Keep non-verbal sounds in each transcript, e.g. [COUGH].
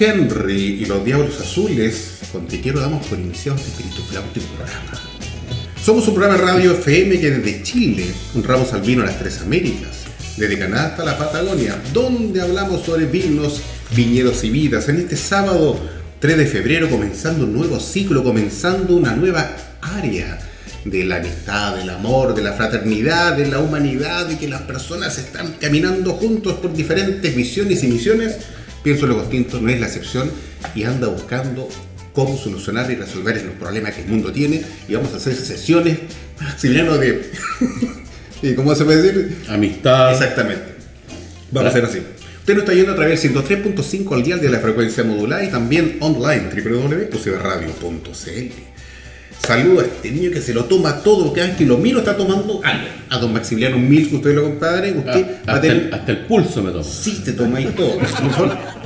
Henry y los Diablos Azules, con Te damos por iniciado este espíritu flautico programa. Somos un programa de radio FM que desde Chile honramos al vino a las tres Américas, desde Canadá hasta la Patagonia, donde hablamos sobre vinos, viñedos y vidas. En este sábado 3 de febrero, comenzando un nuevo ciclo, comenzando una nueva área de la amistad, del amor, de la fraternidad, de la humanidad, de que las personas están caminando juntos por diferentes visiones y misiones Pienso Luego Extinto no es la excepción y anda buscando cómo solucionar y resolver los problemas que el mundo tiene. Y vamos a hacer sesiones maximiliano de ¿y [LAUGHS] cómo se puede decir? amistad. Exactamente. Vamos a hacer así. Usted nos está yendo a través del 103.5 al dial de la frecuencia modulada y también online www.ucbradio.cl Saludo a este niño que se lo toma todo, vez que lo miro está tomando algo. A don Maximiliano Mills, que usted lo compadre, usted ah, hasta, el, hasta, el, pulso me toma. Sí, te toma ahí todo.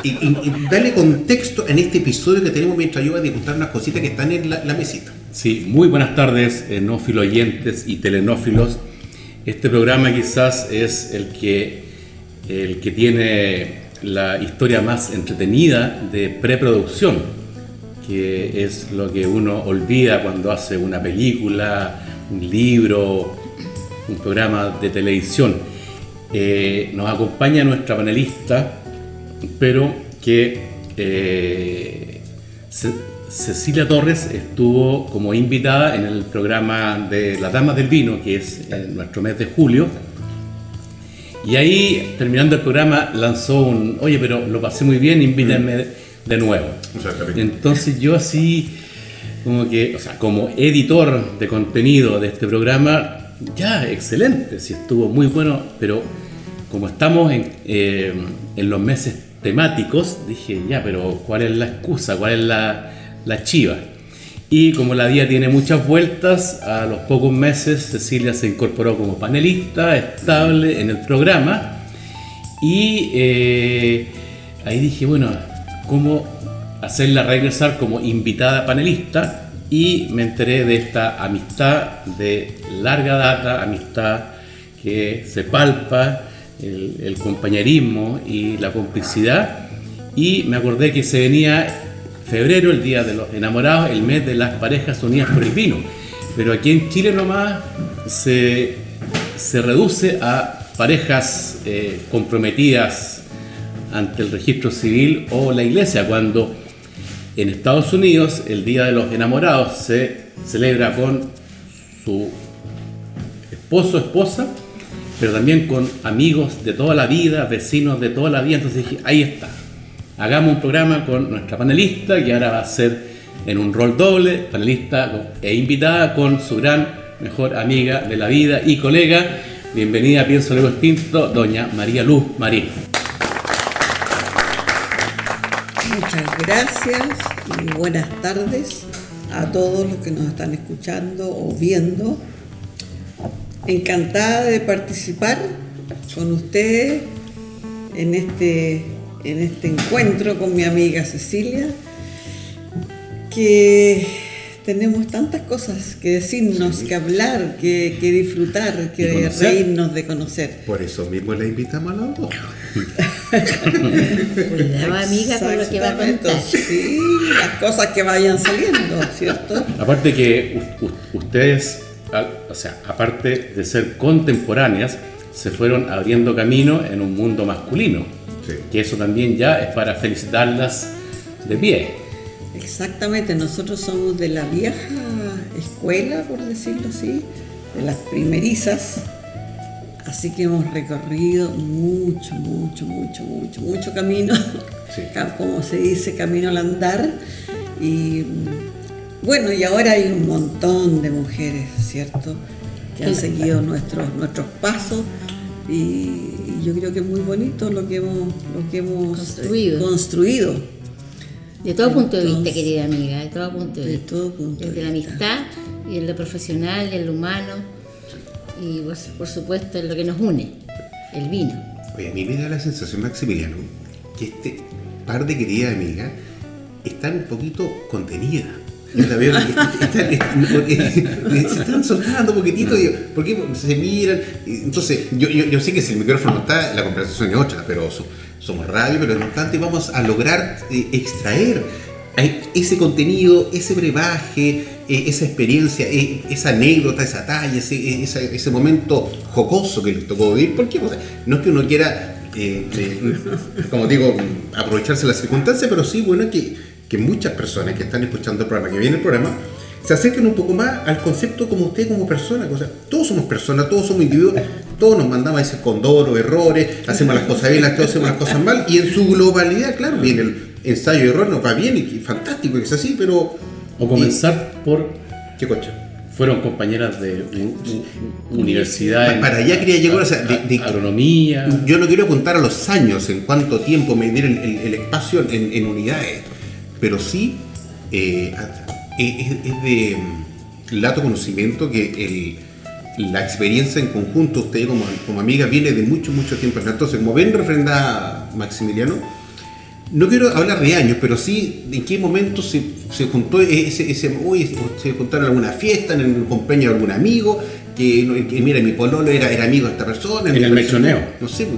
y, y, dale contexto en este episodio que tenemos mientras yo voy a disfrutar unas cositas que están en la, mesita. Sí, muy buenas tardes, enófilo oyentes y telenófilos. Este programa quizás es el que, el que tiene la historia más entretenida de preproducción que es lo que uno olvida cuando hace una película, un libro, un programa de televisión. Eh, nos acompaña nuestra panelista, pero que eh, Cecilia Torres estuvo como invitada en el programa de Las Damas del Vino, que es en nuestro mes de julio. Y ahí, terminando el programa, lanzó un, oye, pero lo pasé muy bien, invítenme. De nuevo. Entonces yo así, como que, o sea, como editor de contenido de este programa, ya, excelente, sí estuvo muy bueno, pero como estamos en, eh, en los meses temáticos, dije, ya, pero ¿cuál es la excusa? ¿Cuál es la, la chiva? Y como la día tiene muchas vueltas, a los pocos meses Cecilia se incorporó como panelista estable en el programa. Y eh, ahí dije, bueno, cómo hacerla regresar como invitada panelista y me enteré de esta amistad de larga data, amistad que se palpa, el, compañerismo y la complicidad y me acordé que se venía febrero, el día de los enamorados, el mes de las parejas unidas por el vino. Pero aquí en Chile nomás se, se reduce a parejas eh, comprometidas ante el registro civil o la iglesia, cuando en Estados Unidos el Día de los Enamorados se celebra con su esposo, esposa, pero también con amigos de toda la vida, vecinos de toda la vida. Entonces dije, ahí está, hagamos un programa con nuestra panelista, que ahora va a ser en un rol doble, panelista e invitada con su gran mejor amiga de la vida y colega. Bienvenida Pienso Luego Extinto, doña María Luz Marín. Gracias y buenas tardes a todos los que nos están escuchando o viendo. Encantada de participar con ustedes en este, en este encuentro con mi amiga Cecilia, que tenemos tantas cosas que decirnos, que hablar, que, que disfrutar, que conocer. reírnos de conocer. Por eso mismo la invitamos a los dos. [LAUGHS] Cuidado, amiga, con lo que va a contar. Sí, las cosas que vayan saliendo, ¿cierto? Aparte que ustedes, o sea, aparte de ser contemporáneas, se fueron abriendo camino en un mundo masculino. Sí. Que eso también ya es para felicitarlas de pie. Exactamente, nosotros somos de la vieja escuela, por decirlo así, de las primerizas. Así que hemos recorrido mucho, mucho, mucho, mucho, mucho camino, Sí. [LAUGHS] Como se dice, camino al andar. Y bueno, y ahora hay un montón de mujeres, ¿cierto? Que han seguido nuestros, nuestros pasos. Y, y yo creo que es muy bonito lo que hemos, lo que hemos Construido. construido. De todo punto de vista, querida amiga, de todo punto de, de vista. todo punto de Desde la vista. amistad y en lo profesional, en lo humano y pues, por supuesto en lo que nos une, el vino. Oye, a mí me da la sensación, Maximiliano, que este par de queridas amigas están un poquito contenidas. Se están soltando poquitito, digo, porque se miran. y Entonces, yo, yo, sé que si el micrófono no está, la conversación es otra, pero so- somos radio, pero no obstante vamos a lograr eh, extraer ahí ese contenido, ese brebaje, eh, esa experiencia, eh, esa anécdota, esa talla, ese, eh, ese momento jocoso que les tocó vivir, porque no es que uno quiera, eh, eh, como digo, aprovecharse las circunstancias, pero sí, bueno, que, que muchas personas que están escuchando el programa, que viene el programa, se acerquen un poco más al concepto como usted como persona. O sea, todos somos personas, todos somos individuos, todos nos mandamos a veces con dolo, errores, hacemos las cosas bien, las todos hacemos las cosas mal, y en su globalidad, claro, viene el ensayo y error, nos va bien y fantástico que es así, pero. O comenzar por, ¿Qué cocha? fueron compañeras de u- u- universidad. Para allá quería llegar, o sea, de- de- agronomía. Yo no quiero apuntar a los años, en cuánto tiempo medir el, el- el espacio en, en unidades, pero sí eh, a- es, es de mm, lato conocimiento que el- la experiencia en conjunto, usted como, como amiga, viene de mucho, mucho tiempo. Entonces, como ven, refrenda Maximiliano, no quiero hablar de años, pero sí en qué momento se, se juntó ese, ese uy, se juntaron en alguna fiesta, en el cumpleaños de algún amigo, que, mira, mi pololo era, era amigo de esta persona. En el mechoneo. No sé,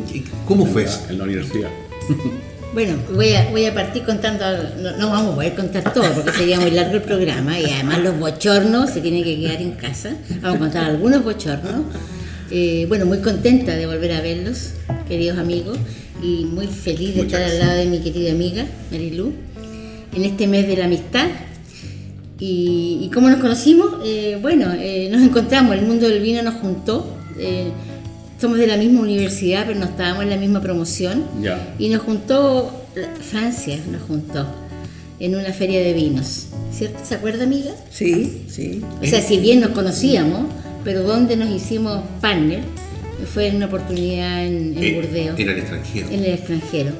¿cómo fue eso? en la universidad. [LAUGHS] Bueno, voy a, voy a partir contando, no, no vamos a poder contar todo porque sería muy largo el programa y además los bochornos se tienen que quedar en casa. Vamos a contar algunos bochornos. Eh, bueno, muy contenta de volver a verlos, queridos amigos, y muy feliz de Muchas estar al lado de mi querida amiga Marilu en este mes de la amistad. ¿Y, y cómo nos conocimos? Eh, bueno, eh, nos encontramos, el mundo del vino nos juntó. Somos de la misma universidad, pero no estábamos en la misma promoción. Ya. Y nos juntó, Francia nos juntó, en una feria de vinos. ¿Cierto? ¿Se acuerda, amiga? Sí, sí. O sea, si bien nos conocíamos, pero donde nos hicimos partner fue en una oportunidad en, en Eh, Burdeos, En el extranjero. en el extranjero.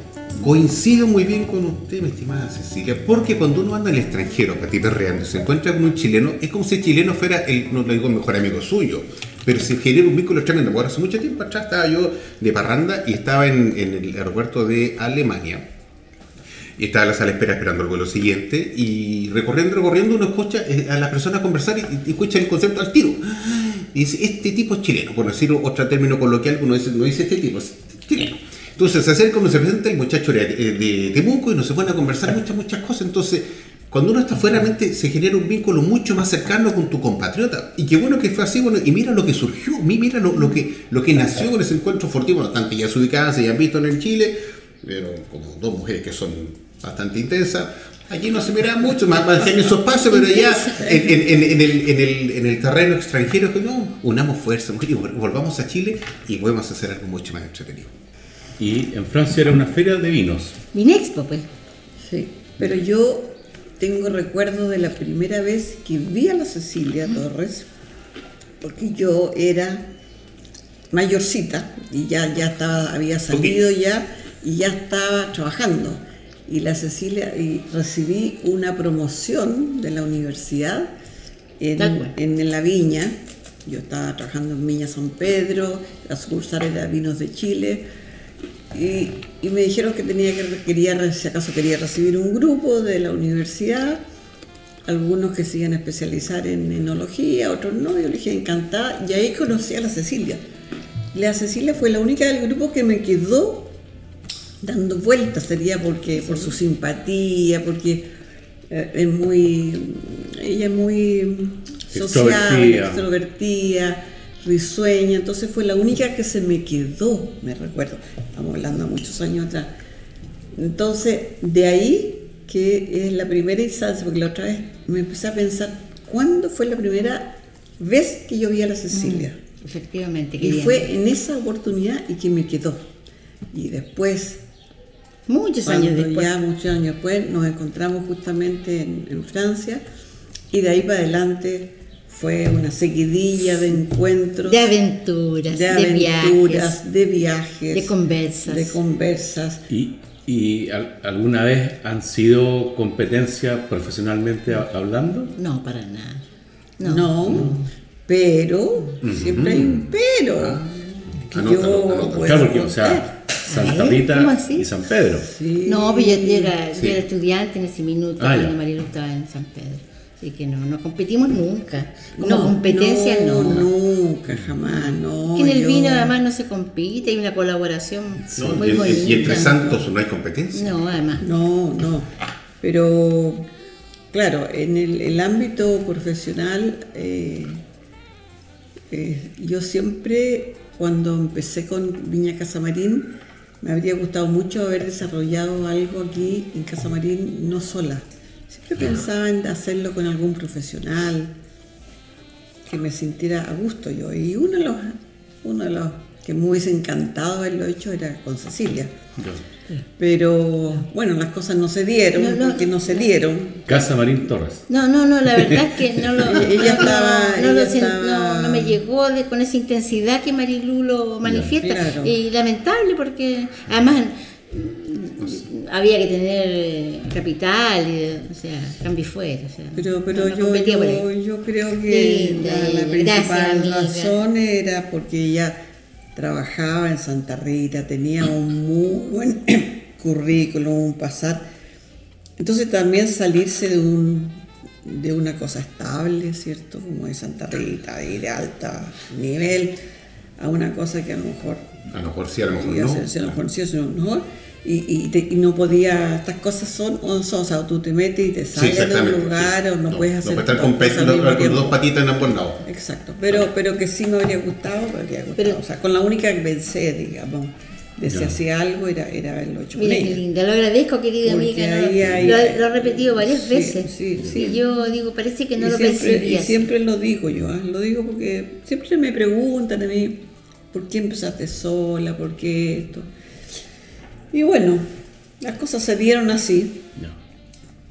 Coincido muy bien con usted, mi estimada Cecilia, porque cuando uno anda en el extranjero, patita reando, se encuentra con un chileno, es como si el chileno fuera, el, no le digo mejor amigo suyo, pero se genera un vínculo tremendo. Por hace mucho tiempo atrás estaba yo de parranda y estaba en, en el aeropuerto de Alemania. Y estaba en la sala espera esperando el vuelo siguiente y recorriendo, recorriendo uno escucha eh, a las personas conversar y, escucha el concepto al tiro. Y dice, este tipo es chileno, por decir otro término coloquial, uno dice, no dice este tipo, es chileno. Entonces se acerca, uno se presenta, el muchacho era de, Temuco y nos se ponen a conversar muchas, muchas cosas. Entonces, cuando uno está fuera, mente se genera un vínculo mucho más cercano con tu compatriota. Y qué bueno que fue así, bueno, y mira lo que surgió, mi- mira lo, lo que, lo que nació con ese encuentro fortivo. Bueno, tanto ya se ubicaban, se han visto en el Chile, pero como dos mujeres que son bastante intensas. Aquí no se mira mucho, más, más en su espacio, pero ya en, en- en- en el, en, el, en el terreno extranjero, que no, unamos fuerzas, volvamos a Chile y podemos hacer algo mucho más entretenido. Y en Francia era una feria de vinos. Vinexpo, pues. Sí, pero yo tengo recuerdo de la primera vez que vi a la Cecilia Torres, porque yo era mayorcita y ya, ya estaba, había salido ya y ya estaba trabajando. Y la Cecilia, y recibí una promoción de la universidad en, en la viña. Yo estaba trabajando en Viña San Pedro, la sucursal era Vinos de Chile. Y, y me dijeron que tenía que quería, si acaso quería recibir un grupo de la universidad algunos que se iban a especializar en enología, otros no, yo le dije encantada, y ahí conocí a la Cecilia. La Cecilia fue la única del grupo que me quedó dando vueltas, sería porque por su simpatía, porque eh, es muy, ella es muy social, Extrovertida. Risueña, entonces fue la única que se me quedó, me recuerdo, estamos hablando muchos años atrás. Entonces, de ahí que es la primera instancia, porque la otra vez me empecé a pensar, ¿cuándo fue la primera vez que yo vi a la Cecilia? Efectivamente, Y fue en esa oportunidad y que me quedó. Y después, muchos años después. ya muchos años después, nos encontramos justamente en, en Francia y de ahí para adelante fue una seguidilla de encuentros, De aventuras, de de, aventuras, viajes, de viajes, de conversas. de conversas. ¿Y, y al- alguna vez han sido competencia profesionalmente hablando? No, para nada. No, No. pero, siempre hay un pero. que Anótalo, yo anótalo. Claro, porque, o sea, Santa Rita ¿cómo así? y San Pedro. Sí. No, pero yo, era, yo era estudiante en ese minuto Ah, cuando ya. Marilu estaba en San Pedro. Así que no, no competimos nunca. No, competencia no. Nunca, jamás, no. Que en el yo- vino además no se compite, hay una colaboración No, muy y, y- bonita. y entre santos no hay competencia. No, además. No, no. Pero, claro, en el, el ámbito profesional, eh, eh, yo siempre, cuando empecé con Viña Casamarín, me habría gustado mucho haber desarrollado algo aquí en Casamarín, no sola. Siempre pensaba en hacerlo con algún profesional, que me sintiera a gusto yo. Y uno de los, uno de los que me hubiese encantado haberlo hecho era con Cecilia. Pero bueno, las cosas no se dieron, No, no. porque no se dieron. Casa Marín Torres. No, no, no, la verdad es que no lo, [LAUGHS] Ella no, estaba- no, no lo ella sen- estaba- no- no me llegó de- con esa intensidad que Marilu lo manifiesta. Claro. Y lamentable porque además había que tener eh, capital, y, o sea, cambio fuera. O sea, Pero, pero no- no yo, yo, creo que Linda la, la ella. principal Gracias, razón era porque ella trabajaba en Santa Rita, tenía un muy buen [COUGHS] currículum, un pasar. Entonces también salirse de un de una cosa estable, ¿cierto? Como de Santa Rita, y de alta nivel, a una cosa que a lo mejor A lo mejor sí, a lo mejor no. a lo mejor sí, a lo mejor, y, y, te- y no podía, estas cosas son o no son, o sea, tú te metes y te Sí, sales de un lugar sí. o no, puedes hacer No puedes estar con, con- con dos patitas en ambos lados. Exacto, pero, pero que sí me habría gustado, me habría gustado. Pero- o sea, con la única que pensé, digamos, de si hacía algo era, era haberlo hecho Mira qué linda, lo agradezco querida Porque amiga, ¿no? ahí hay- lo, lo he repetido varias Sí, veces. sí, sí. Y yo digo, parece que no y, lo siempre, y siempre lo digo yo, ¿ah? lo digo porque siempre me preguntan a mí, ¿por qué empezaste sola? ¿Por qué esto? Y bueno, las cosas se dieron así.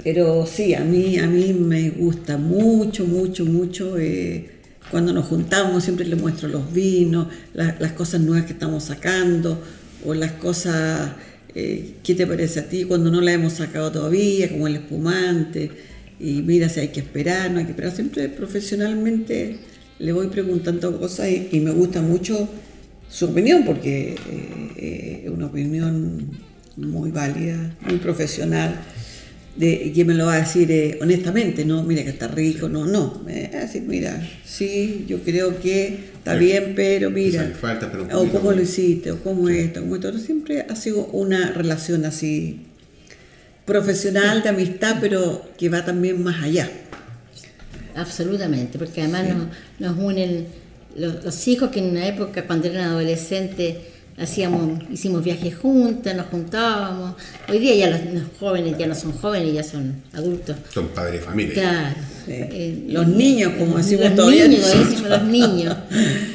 Pero sí, a mí, a mí me gusta mucho, mucho, mucho. eh, cuando nos juntamos siempre le muestro los vinos, la- las cosas nuevas que estamos sacando, o las cosas, eh, ¿qué te parece a ti cuando no la hemos sacado todavía, como el espumante? Y mira si hay que esperar, no hay que esperar. Siempre profesionalmente le voy preguntando cosas y, y me gusta mucho su opinión, porque eh, eh, es una opinión muy válida, muy profesional de que me lo va a decir eh, honestamente, no, mira que está rico, no, no, me va a decir, mira, sí, yo creo que está Sí. bien, pero mira, falta, pero o cómo lo hiciste, o cómo esto, como esto, siempre ha sido una relación así profesional, de amistad, pero que va también más allá. Absolutamente, porque además nos, nos unen los, los hijos que en una época cuando eran adolescentes hacíamos, hicimos viajes juntas, nos juntábamos. Hoy día ya los, los jóvenes ya no son jóvenes, ya son adultos. Son padres de familia. Claro. Sí. Eh, Los niños, como decimos los todavía niños, decimos los niños. [LAUGHS]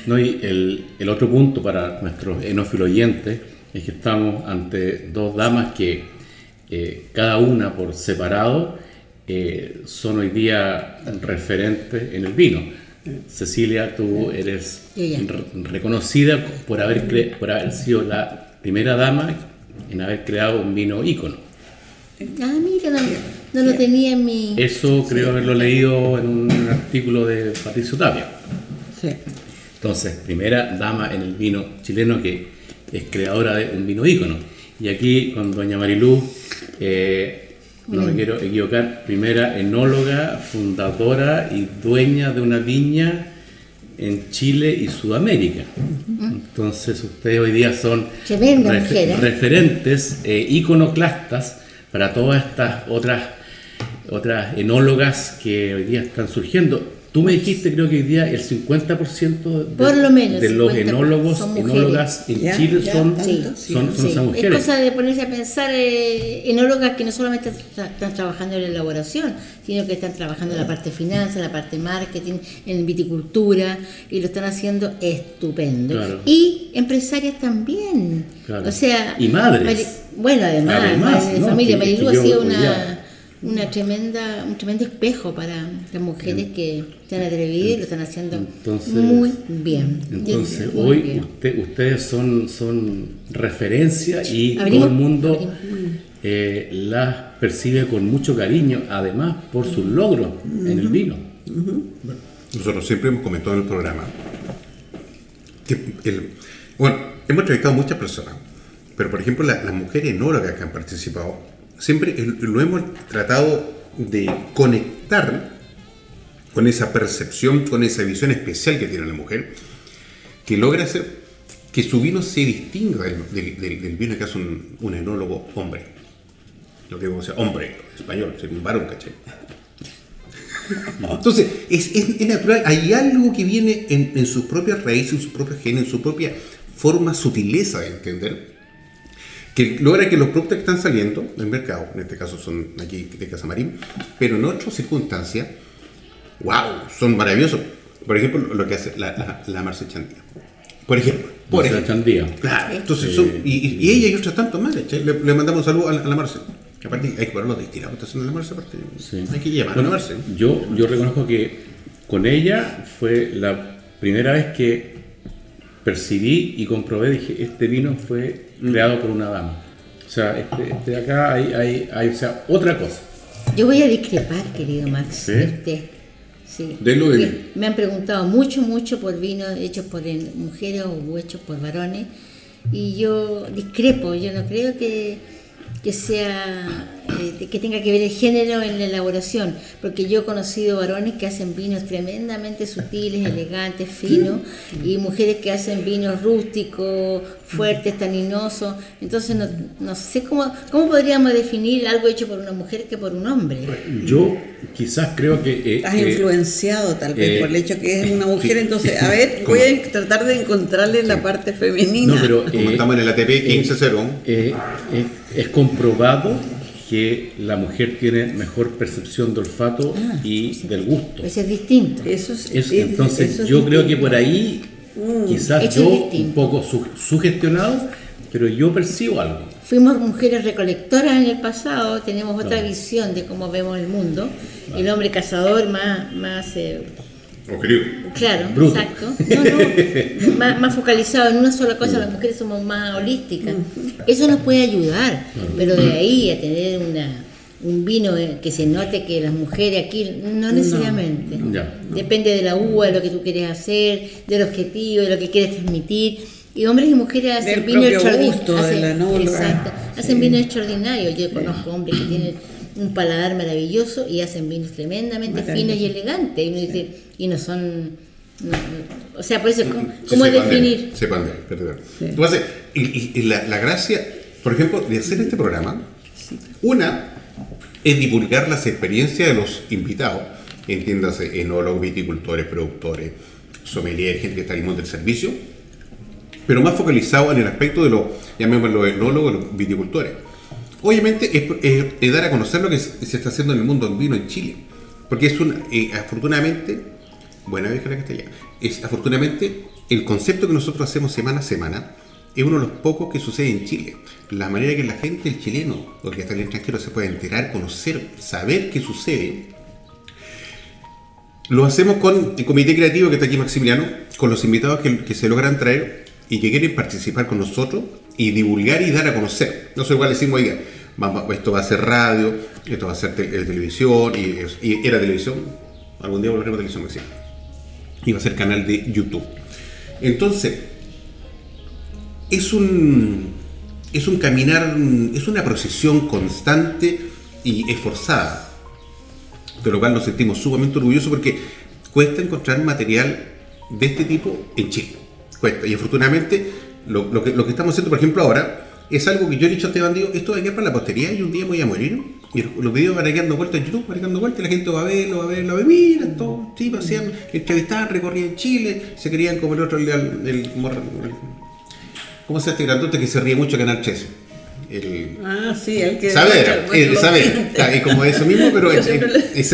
No, y el, el otro punto para nuestros enófilos oyentes es que estamos ante dos damas que eh, cada una por separado eh, son hoy día referentes en el vino. Cecilia, tú eres re- reconocida por haber, cre- por haber sido la primera dama en haber creado un vino ícono. Ah, mira, no, no lo tenía en mi... Eso creo haberlo leído en un artículo de Patricio Tapia. Sí. Entonces, primera dama en el vino chileno que es creadora de un vino ícono. Y aquí con doña Marilú, eh, no me quiero equivocar, primera enóloga, fundadora y dueña de una viña en Chile y Sudamérica. Entonces ustedes hoy día son ¿eh? referentes, eh, iconoclastas para todas estas otras, otras enólogas que hoy día están surgiendo. Tú me dijiste, creo que hoy día el 50% de, Por lo menos, de los 50% enólogos, mujeres. enólogas en Ya, Chile ya, son, son, sí. son Sí, esas Es mujeres. cosa de ponerse a pensar eh, enólogas que no solamente tra- están trabajando en la elaboración, sino que están trabajando en la parte de finanzas, en la parte de marketing, en viticultura, y lo están haciendo estupendo. Claro. Y empresarias también. Claro. O sea, Y madres. Mari- bueno, además, Además, madres de ¿no? familia. Marilu ha sido una, una tremenda, un tremendo espejo para las mujeres que se han atrevido y lo están haciendo Entonces- muy bien. Entonces, Muy hoy bien. usted- ustedes son, son referencia y Abrimos- todo el mundo eh, las percibe con mucho cariño, además por sus logros en el vino. Nosotros siempre hemos comentado en el programa que el- bueno, hemos entrevistado a muchas personas, pero por ejemplo la- las mujeres enólogas que han participado, siempre lo hemos tratado de conectar con esa percepción, con esa visión especial que tiene la mujer, que logra hacer que su vino se distinga del, del- del- del vino que hace un, un enólogo hombre. Digo que sea hombre, español, un varón, ¿cachai? [LAUGHS] Entonces, es, es- es natural, hay algo que viene en, en sus propias raíces, en sus propios genes, en su propia forma, sutileza de entender, que logra que los productos que están saliendo del mercado, en este caso son aquí de Casamarín, pero en otras circunstancias, wow, son maravillosos. Por ejemplo, lo que hace la, la, la Marce Chandía. Por ejemplo, por Marce ejemplo. Chandía. Claro, entonces son, y, y- y ella y otras tantas más, le, le mandamos un saludo a la, a la Marce. Que aparte hay que ponerlo de haciendo la Marce, aparte. Sí. Hay que llamar a Bueno, la Marce. yo, yo reconozco que con ella fue la primera vez que percibí y comprobé, dije, este vino fue creado por una dama. O sea, este, este de acá hay, hay, hay, o sea, otra cosa. Yo voy a discrepar, querido Max. ¿Sí? de usted. Sí. Delo de. Me han preguntado mucho, mucho por vinos hechos por mujeres o hechos por varones. Y yo discrepo, yo no creo que, que sea eh, que tenga que ver el género en la elaboración, porque yo he conocido varones que hacen vinos tremendamente sutiles, elegantes, finos, y mujeres que hacen vinos rústicos, fuertes, taninosos. Entonces no, no sé cómo, cómo podríamos definir algo hecho por una mujer que por un hombre. Yo quizás creo que... eh, Estás eh, influenciado tal vez eh, por el hecho que es una mujer, entonces, a [LAUGHS] ver, voy a tratar de encontrarle la parte femenina. no, pero... Como eh, estamos en el ATP 15-0. eh, es, es comprobado que la mujer tiene mejor percepción de olfato Ah, y del gusto. Eso es distinto. Eso es, Es- es- entonces eso es yo creo que distinto. por ahí quizás Hecho yo distinto. un poco su- sugestionado, pero yo percibo algo. Fuimos mujeres recolectoras en el pasado, tenemos otra visión de cómo vemos el mundo. El hombre cazador más, más eh, Claro, Bruto. exacto. No, no, [LAUGHS] más, más focalizado en una sola cosa, las mujeres somos más holísticas. Eso nos puede ayudar, pero de ahí a tener una, un vino eh, que se note que las mujeres aquí, no necesariamente. Ya. Depende de la uva, de lo que tú quieres hacer, del objetivo, de lo que quieres transmitir. Y hombres y mujeres hacen Del vino extraordinario. hacen-. Exacto. Hacen vinos extraordinarios. Yo conozco hombres que tienen un paladar maravilloso y hacen vinos tremendamente finos y elegantes. Y uno dice, y no son. no- no- o sea, por eso, ¿cómo, Sí, cómo definir? sepan de, perdón. Entonces, y, y- y la, la gracia, por ejemplo, de hacer este programa, una es divulgar las experiencias de los invitados, entiéndase, enólogos, viticultores, productores, sommelier, gente que está en el mundo del servicio, pero más focalizado en el aspecto de los, llamémoslo, enólogos, los viticultores. Obviamente es, dar a conocer lo que se está haciendo en el mundo del vino en Chile, porque es un, eh, afortunadamente, buena vieja la allá, es afortunadamente el concepto que nosotros hacemos semana a semana es uno de los pocos que sucede en Chile. La manera que la gente, el chileno, o el que está en el extranjero, se puede enterar, conocer, saber qué sucede, lo hacemos con el comité creativo que está aquí Maximiliano, con los invitados que se logran traer y que quieren participar con nosotros y divulgar y dar a conocer. No sé, igual decimos, oiga, vamos- esto va a ser radio, esto va a ser eh, televisión, y, era televisión, algún día volveremos a televisión, Maxim. Y va a ser canal de YouTube. Entonces, es un, es un caminar, es una procesión constante y esforzada, de lo cual nos sentimos sumamente orgullosos porque cuesta encontrar material de este tipo en Chile. Cuesta. Y afortunadamente, lo, lo que, estamos haciendo, por ejemplo, ahora, es algo que yo he dicho a este bandido, esto va a quedar para la posteridad y un día voy a morir. Y los videos van a quedar dando vueltas en YouTube, van a quedar vueltas y la gente va a verlo, va a verlo, va a ver, mira, todo, sí, hacían, entrevistaban, recorrían Chile, se querían como el otro, el, el, el- ¿cómo se llama este grandote que se ríe mucho Canal 13? El, Ah, sí, el que... Saber, los saber. Claro, es como eso mismo, pero es- [LAUGHS]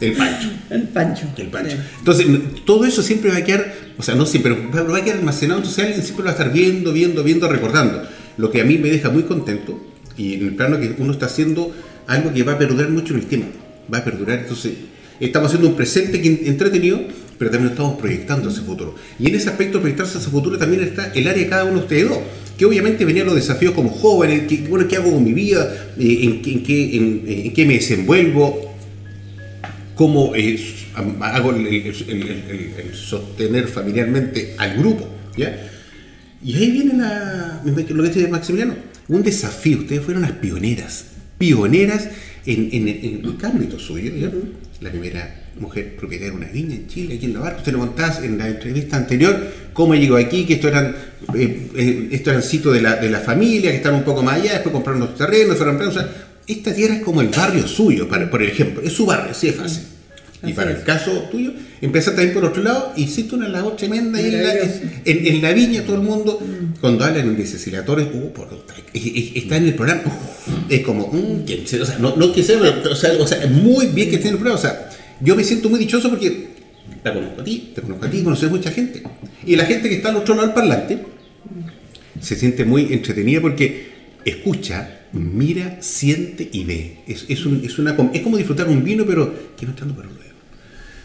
el Pancho. El Pancho. El Pancho. Sí. Entonces, todo eso siempre va a quedar, o sea, no siempre, pero va a quedar almacenado, entonces alguien siempre lo va a estar viendo, viendo, viendo, recordando. Lo que a mí me deja muy contento, y en el plano que uno está haciendo algo que va a perdurar mucho en el tiempo, va a perdurar, entonces estamos haciendo un presente entretenido, pero también estamos proyectando ese futuro. Y en ese aspecto, proyectarse ese futuro, también está el área de cada uno de ustedes dos, que obviamente venían los desafíos como que, bueno, ¿qué hago con mi vida? Eh, ¿En, qué- en qué, en- en qué me desenvuelvo? cómo eh, hago el, sostener familiarmente al grupo. ¿ya? Y ahí viene la, lo que dice Maximiliano, un desafío. Ustedes fueron las pioneras, pioneras en, en, en el ámbito suyo. La primera mujer propietaria de una viña en Chile, aquí en La Barca. Usted lo contaba en la entrevista anterior, cómo llegó aquí, que esto eran, eh, eh, esto eran sitios de la, de la familia, que estaban un poco más allá, después compraron los terrenos, fueron o sea, esta tierra es como el barrio suyo, para, por ejemplo, es su barrio, así es fácil. Y Así para es. el caso tuyo, empezaste también por otro lado, hiciste una labor tremenda ahí en la, en, en la viña, todo el mundo, cuando hablan de uh, por, es- es- está en el programa, uh, es como, mm, ¿quién se- o sea, no, no que sea, pero, o sea, o sea, muy bien que esté en el programa, o sea, yo me siento muy dichoso porque la conozco a ti, te conozco a ti, conoces mucha gente. Y la gente que está al otro lado del parlante se siente muy entretenida porque escucha, mira, siente y ve. Es, es, un- es una, es como disfrutar un vino, pero que no entrando para luego.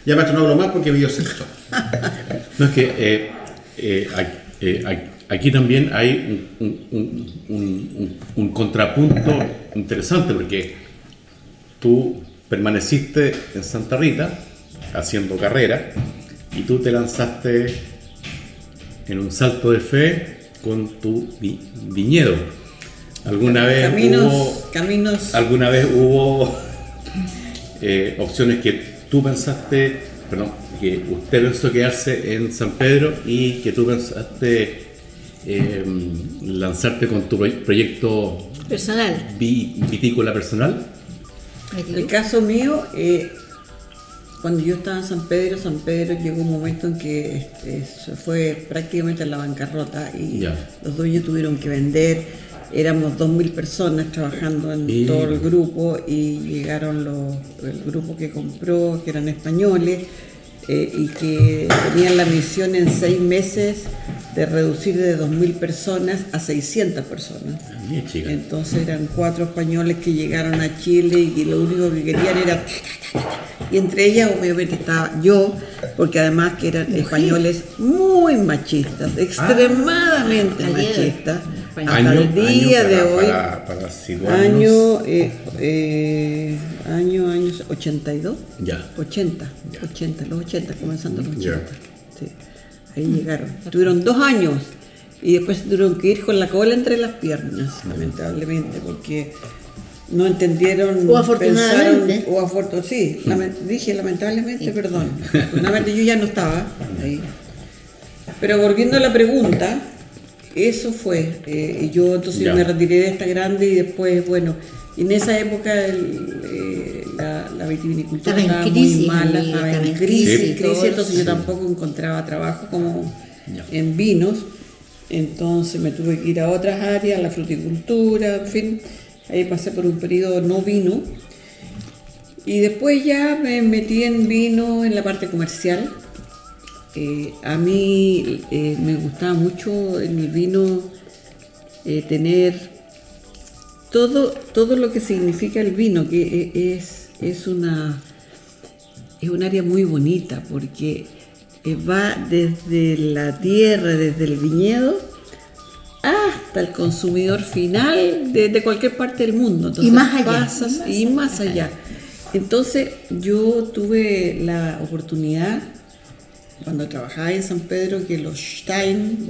Ya maestro, no hablo más porque video sexto. [LAUGHS] No es que eh, eh, aquí, eh, aquí- aquí también hay un, un- un- un- un- un contrapunto interesante porque tú permaneciste en Santa Rita haciendo carrera y tú te lanzaste en un salto de fe con tu vi- viñedo. ¿Alguna vez Caminos, hubo caminos... ¿Alguna vez hubo eh, opciones que tú pensaste, perdón, que usted pensó quedarse en San Pedro y que tú pensaste eh, lanzarte con tu proy- proyecto Personal. vi- vitícola personal? El caso mío, eh, cuando yo estaba en San Pedro, San Pedro llegó un momento en que este, se fue prácticamente a la bancarrota y Ya. los dueños tuvieron que vender. Éramos 2.000 personas trabajando en Y- todo el grupo y llegaron los, el grupo que compró, que eran españoles, eh, y que tenían la misión en seis meses de reducir de 2.000 personas a 600 personas. Chica. Entonces eran cuatro españoles que llegaron a Chile y que lo único que querían era... Y entre ellas obviamente estaba yo, porque además que eran españoles muy machistas, extremadamente Ah, ayer. machistas. Hasta el día para- de hoy, Para, para año, eh, eh, año, años 82, Ya. 80, Ya. 80, los 80, comenzando los 80. Ya. Sí. Ahí llegaron. Tuvieron dos años y después tuvieron que ir con la cola entre las piernas, lamentablemente, porque no entendieron. O afortunadamente. pensaron- o afortunadamente. Sí, lament- dije lamentablemente, perdón. Afortunadamente yo ya no estaba ahí. Pero volviendo a la pregunta, eso fue. eh, y yo entonces Ya. me retiré de esta grande y después, bueno, en esa época el, eh, la, la vitivinicultura Estaba en estaba crisis, muy mala, estaba en estaba en crisis, crisis, crisis, entonces yo tampoco encontraba trabajo como Ya. en vinos. Entonces me tuve que ir a otras áreas, a la fruticultura, en fin. Ahí pasé por un periodo no vino. Y después ya me metí en vino en la parte comercial. Eh, a mí eh, me gustaba mucho en el vino eh, tener todo, todo lo que significa el vino, que es, es una es un área muy bonita porque va desde la tierra, desde el viñedo, hasta el consumidor final de, de cualquier parte del mundo. Entonces, más allá. pasas- y más allá. Entonces yo tuve la oportunidad, cuando trabajaba en San Pedro, que los Stein,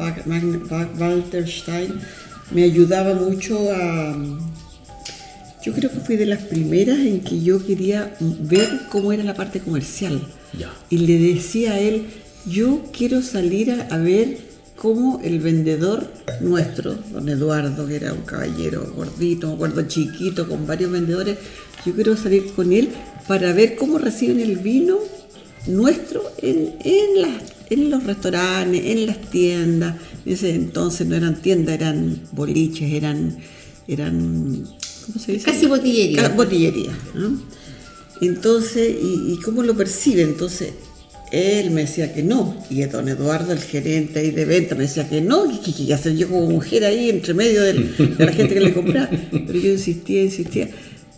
Walter Stein, me ayudaba mucho a yo creo que fui de las primeras en que yo quería ver cómo era la parte comercial. Ya. Y le decía a él, yo quiero salir a, a ver cómo el vendedor nuestro, don Eduardo, que era un caballero gordito, me acuerdo chiquito, con varios vendedores, yo quiero salir con él para ver cómo reciben el vino nuestro en, en, las- en los restaurantes, en las tiendas. En ese entonces no eran tiendas, eran boliches, eran, eran ¿cómo se dice? Casi botillería. Ca- botillería. ¿no? Entonces, y, y cómo lo percibe? Entonces, él me decía que no, y don Eduardo, el gerente ahí de venta, me decía que no, que, que, que hacer yo como mujer ahí entre medio del- de la gente que le compraba. Pero yo insistía, insistía,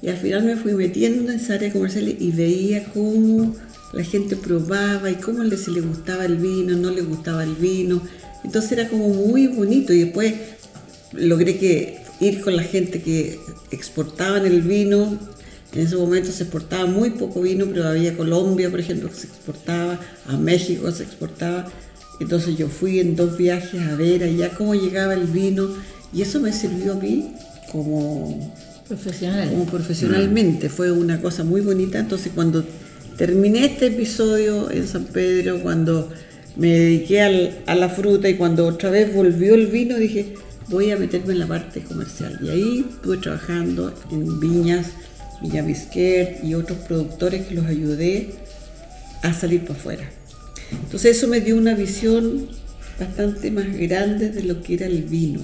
y al final me fui metiendo en esa área comercial y veía cómo la gente probaba y cómo le, si le gustaba el vino, no le gustaba el vino. Entonces era como muy bonito y después logré que ir con la gente que exportaban el vino. En ese momento se exportaba muy poco vino, pero había Colombia, por ejemplo, que se exportaba, a México se exportaba. Entonces yo fui en dos viajes a ver allá cómo llegaba el vino y eso me sirvió a mí como Profesional. como profesionalmente. Fue una cosa muy bonita. Entonces, cuando terminé este episodio en San Pedro, cuando me dediqué a la fruta y cuando otra vez volvió el vino, dije, voy a meterme en la parte comercial. Y ahí estuve trabajando en viñas, Villa Bisquet y otros productores que los ayudé a salir para afuera. Entonces, eso me dio una visión bastante más grande de lo que era el vino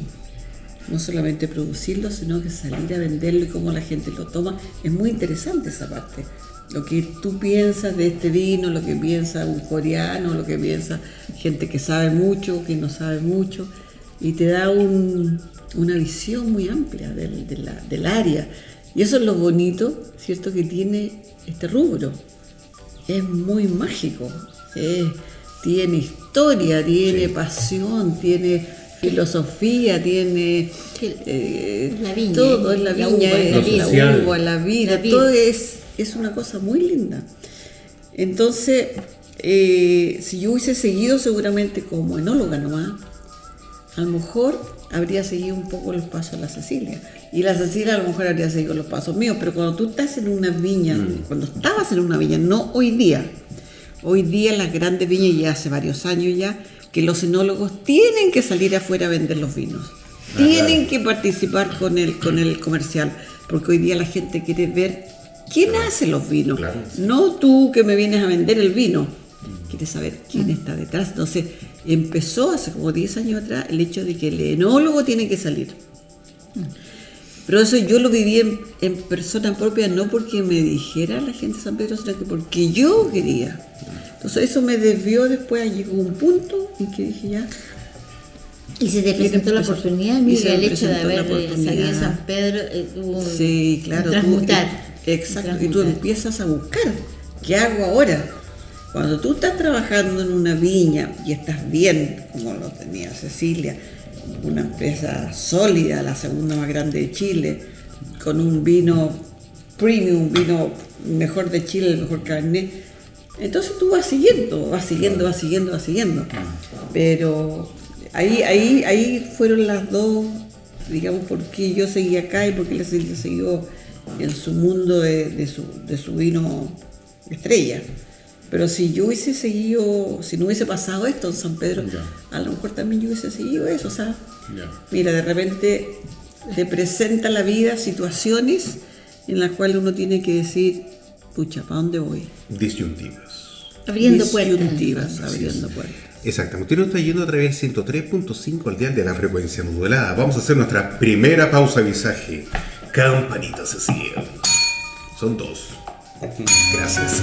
no solamente producirlo, sino que salir a venderlo y cómo la gente lo toma. Es muy interesante esa parte. Lo que tú piensas de este vino, lo que piensa un coreano, lo que piensa gente que sabe mucho, que no sabe mucho, y te da un- una visión muy amplia del, de la- del área. Y eso es lo bonito, ¿cierto?, que tiene este rubro es muy mágico. tiene historia, tiene pasión, tiene filosofía, tiene eh, la viña, todo, es la la viña, uva, es la la, vida. uva, la La todo es, es una cosa muy linda. Entonces, eh, si yo hubiese seguido seguramente como enóloga nomás, a lo mejor habría seguido un poco los pasos de la Cecilia. Y la Cecilia a lo mejor habría seguido los pasos míos. Pero cuando tú estás en una viña, cuando estabas en una viña, no hoy día. Hoy día en las grandes viñas, ya hace varios años ya, que los enólogos tienen que salir afuera a vender los vinos. Tienen que participar con el, con el comercial. Porque hoy día la gente quiere ver quién hace los vinos. Claro. No tú que me vienes a vender el vino. Quieres saber quién está detrás. Entonces empezó hace como 10 años atrás el hecho de que el enólogo tiene que salir. Pero eso yo lo viví en, en persona propia, no porque me dijera la gente de San Pedro, sino que porque yo quería. Entonces eso me desvió después, llegó un punto en que dije ya, Y se te presentó la oportunidad, y mira, el hecho de haber eh, salido de San Pedro, eh, tuvo Sí, claro. tú- transmutar. y- exacto. Y tú empiezas a buscar. ¿Qué hago ahora? Cuando tú estás trabajando en una viña y estás bien, como lo tenía Cecilia, una empresa sólida, la segunda más grande de Chile, con un vino premium, vino mejor de Chile, el mejor carnet. Entonces tú vas siguiendo, vas siguiendo, vas siguiendo, vas siguiendo. Pero ahí, ahí, ahí fueron las dos, digamos, por qué yo seguí acá y por qué la siguió en su mundo de, de su, de su vino estrella. Pero si yo hubiese seguido, si no hubiese pasado esto en San Pedro, Ya. a lo mejor también yo hubiese seguido eso, o sea, Ya. Mira, de repente te presenta la vida situaciones en las cuales uno tiene que decir, pucha, ¿para dónde voy? Disyuntivas. abriendo puertas. Disyuntivas, abriendo puertas. Exactamente. Usted nos está yendo a través del 103.5 al dial de la frecuencia modulada. Vamos a hacer nuestra primera pausa de visaje. Campanita Cecilia. Son dos. Gracias.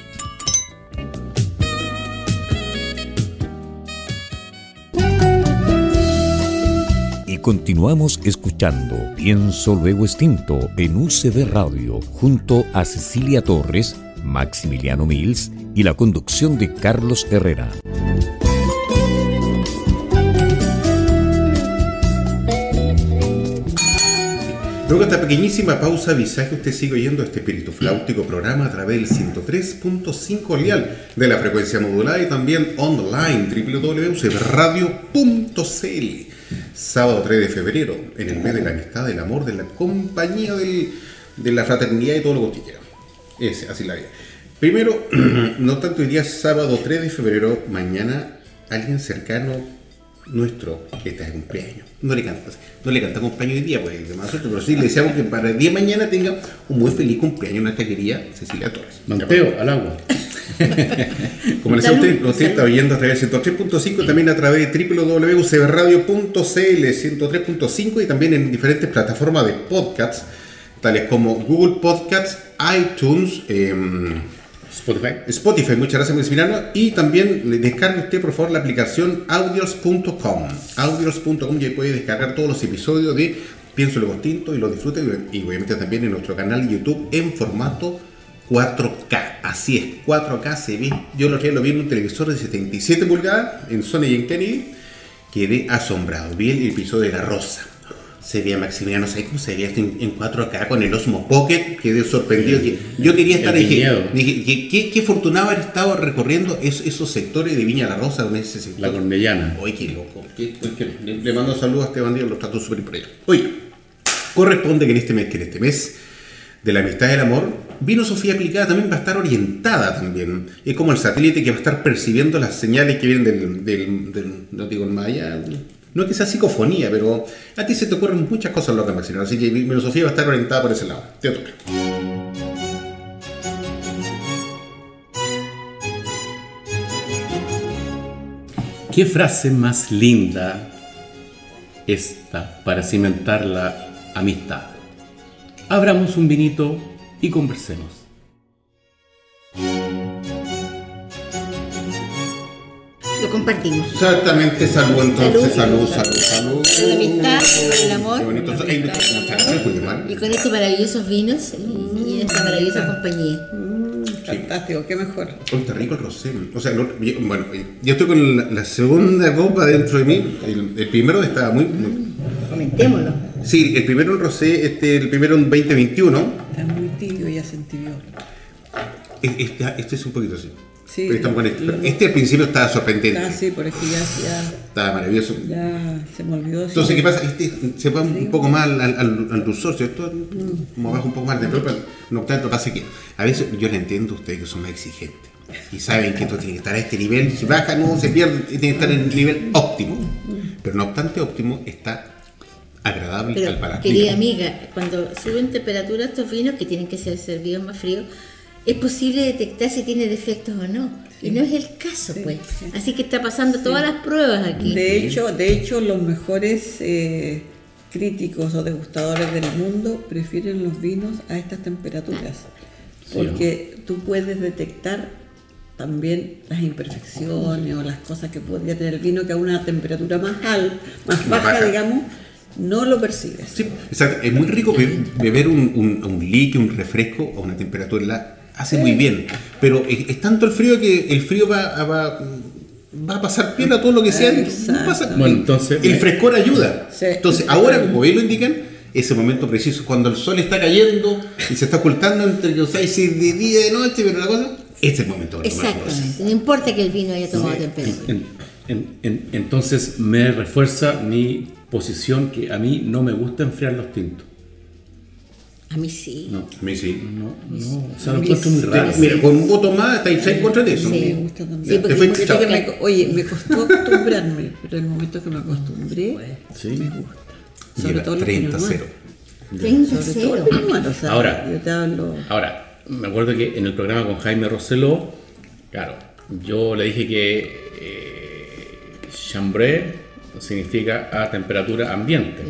Continuamos escuchando Pienso Luego Extinto en UCB Radio junto a Cecilia Torres, Maximiliano Mills y la conducción de Carlos Herrera. Luego esta pequeñísima pausa visaje, usted sigue oyendo este espíritu flautico programa a través del 103.5 lial de la frecuencia modulada y también online www.radio.cl. Sábado 3 de febrero, en el mes de la amistad, del amor, de la compañía, de la fraternidad y todo lo que usted quiera. Ese, así la vida. Primero, [CLEARS THROAT] no tanto hoy día sábado 3 de febrero, mañana alguien cercano nuestro que está de cumpleaños. No le canta, no le canta cumpleaños hoy día, pues de más suerte, pero sí le deseamos que para el día de mañana tenga un muy feliz cumpleaños nuestra querida Cecilia Torres. Manteo, al agua. [LAUGHS] Como les decía usted, usted salud. está oyendo a través del 103.5 también a través de www.cbradio.cl 103.5 y también en diferentes plataformas de podcasts tales como Google Podcasts, iTunes, em, Spotify. Spotify, muchas gracias Maximiliano. Y también descargue usted por favor la aplicación audios.com. Audios.com y ahí puede descargar todos los episodios de Pienso Luego Tinto y lo disfrute y obviamente también en nuestro canal de YouTube en formato 4K. Así es, 4K se ve. Yo lo lo vi en un televisor de 77 pulgadas en Sony y en Kennedy. Quedé asombrado. Vi el episodio de La Rosa. Se veía Maximiliano, ¿sabes cómo se veía esto en, en 4K con el Osmo Pocket? Quedé sorprendido. que Yo quería estar. Dije, miedo. dije, qué, qué, afortunado haber estado recorriendo es- esos sectores de Viña La Rosa, en ese sector. La Cornellana. Oye, qué loco. qué- qué- le, le mando saludos a este bandido, lo trato súper por. Oye, corresponde que en este mes, que en este mes de la amistad y el amor, Vino Sofía aplicada también va a estar orientada también. Es como el satélite que va a estar percibiendo las señales que vienen del, del, del- no digo allá, no que sea psicofonía, pero a ti se te ocurren muchas cosas locas, Maximiliano. Así que Vino Sofía va a estar orientada por ese lado. Te toca. ¿Qué frase más linda esta para cimentar la amistad? Abramos un vinito y conversemos. Lo compartimos. Exactamente, salud entonces, salud, Salud. salud, la amistad, el amor. Qué bonito. Y con estos maravillosos vinos y, esta maravillosa compañía. Fantástico, qué mejor. Oh, está rico el rosé. O sea, lo- yo- bueno, yo estoy con la, la segunda copa dentro de mí. El, el primero estaba muy, muy- Comentémoslo. Sí, el primero en rosé, este, el primero en 2021. Está muy tibio, ya se entibió. Es- Este, este es un poquito así. Sí. Pero estamos con este. Este al principio estaba sorprendente. Está así, por eso ya, ya, Estaba maravilloso. ya se me olvidó. Entonces, ¿qué pasa? Este se va un poco más al, al, al dulzor, ¿cierto? Como baja un poco más de pero No obstante, pasa que a veces yo le entiendo a ustedes que son más exigentes. Y saben que esto tiene que estar a este nivel. Si baja, no se pierde, tiene que estar en el nivel óptimo. Pero no obstante, óptimo está agradable al paladar. querida amiga, cuando suben temperatura estos vinos que tienen que ser servidos más fríos, es posible detectar si tiene defectos o no. Y no es el caso, pues. Así que está pasando todas las pruebas aquí. De hecho, de hecho, los mejores eh, críticos o degustadores del mundo prefieren los vinos a estas temperaturas, porque tú puedes detectar también las imperfecciones o las cosas que podría tener el vino que a una temperatura más alta, más Más baja, baja. digamos, no lo percibes. Sí, exacto. Es muy rico be- beber un, un, un líquido, un refresco a una temperatura la hace muy bien. Pero es, es tanto el frío que el frío va, va, va a pasar piel a todo lo que sea. Exacto. No pasa- Bueno, entonces- el frescor ayuda. Sí. Entonces, ahora, como bien lo indican, ese momento preciso, cuando el sol está cayendo y se está ocultando entre que usáis si de día y de noche, pero la cosa, este es el momento. Exactamente. No importa que el vino haya tomado temperatura. En- en- en- entonces me refuerza mi posición que a mí no me gusta enfriar los tintos. A mí sí. No, A mí sí. no, no. O sea, lo encuentro muy raro. Mira, con un voto más estáis en contra de eso. Sí. Me gusta también. Sí, porque-. Que me oye, me costó acostumbrarme, pero el momento que me acostumbré, Sí. me gusta. Sobre Lleva todo los 30 Pinot Noir. 0. 30 Sobre todo cero. los Pinot Noir, o sea, Ahora. yo te hablo... Ahora, me acuerdo que en el programa con Jaime Roseló, claro, yo le dije que eh, chambré significa a temperatura ambiente.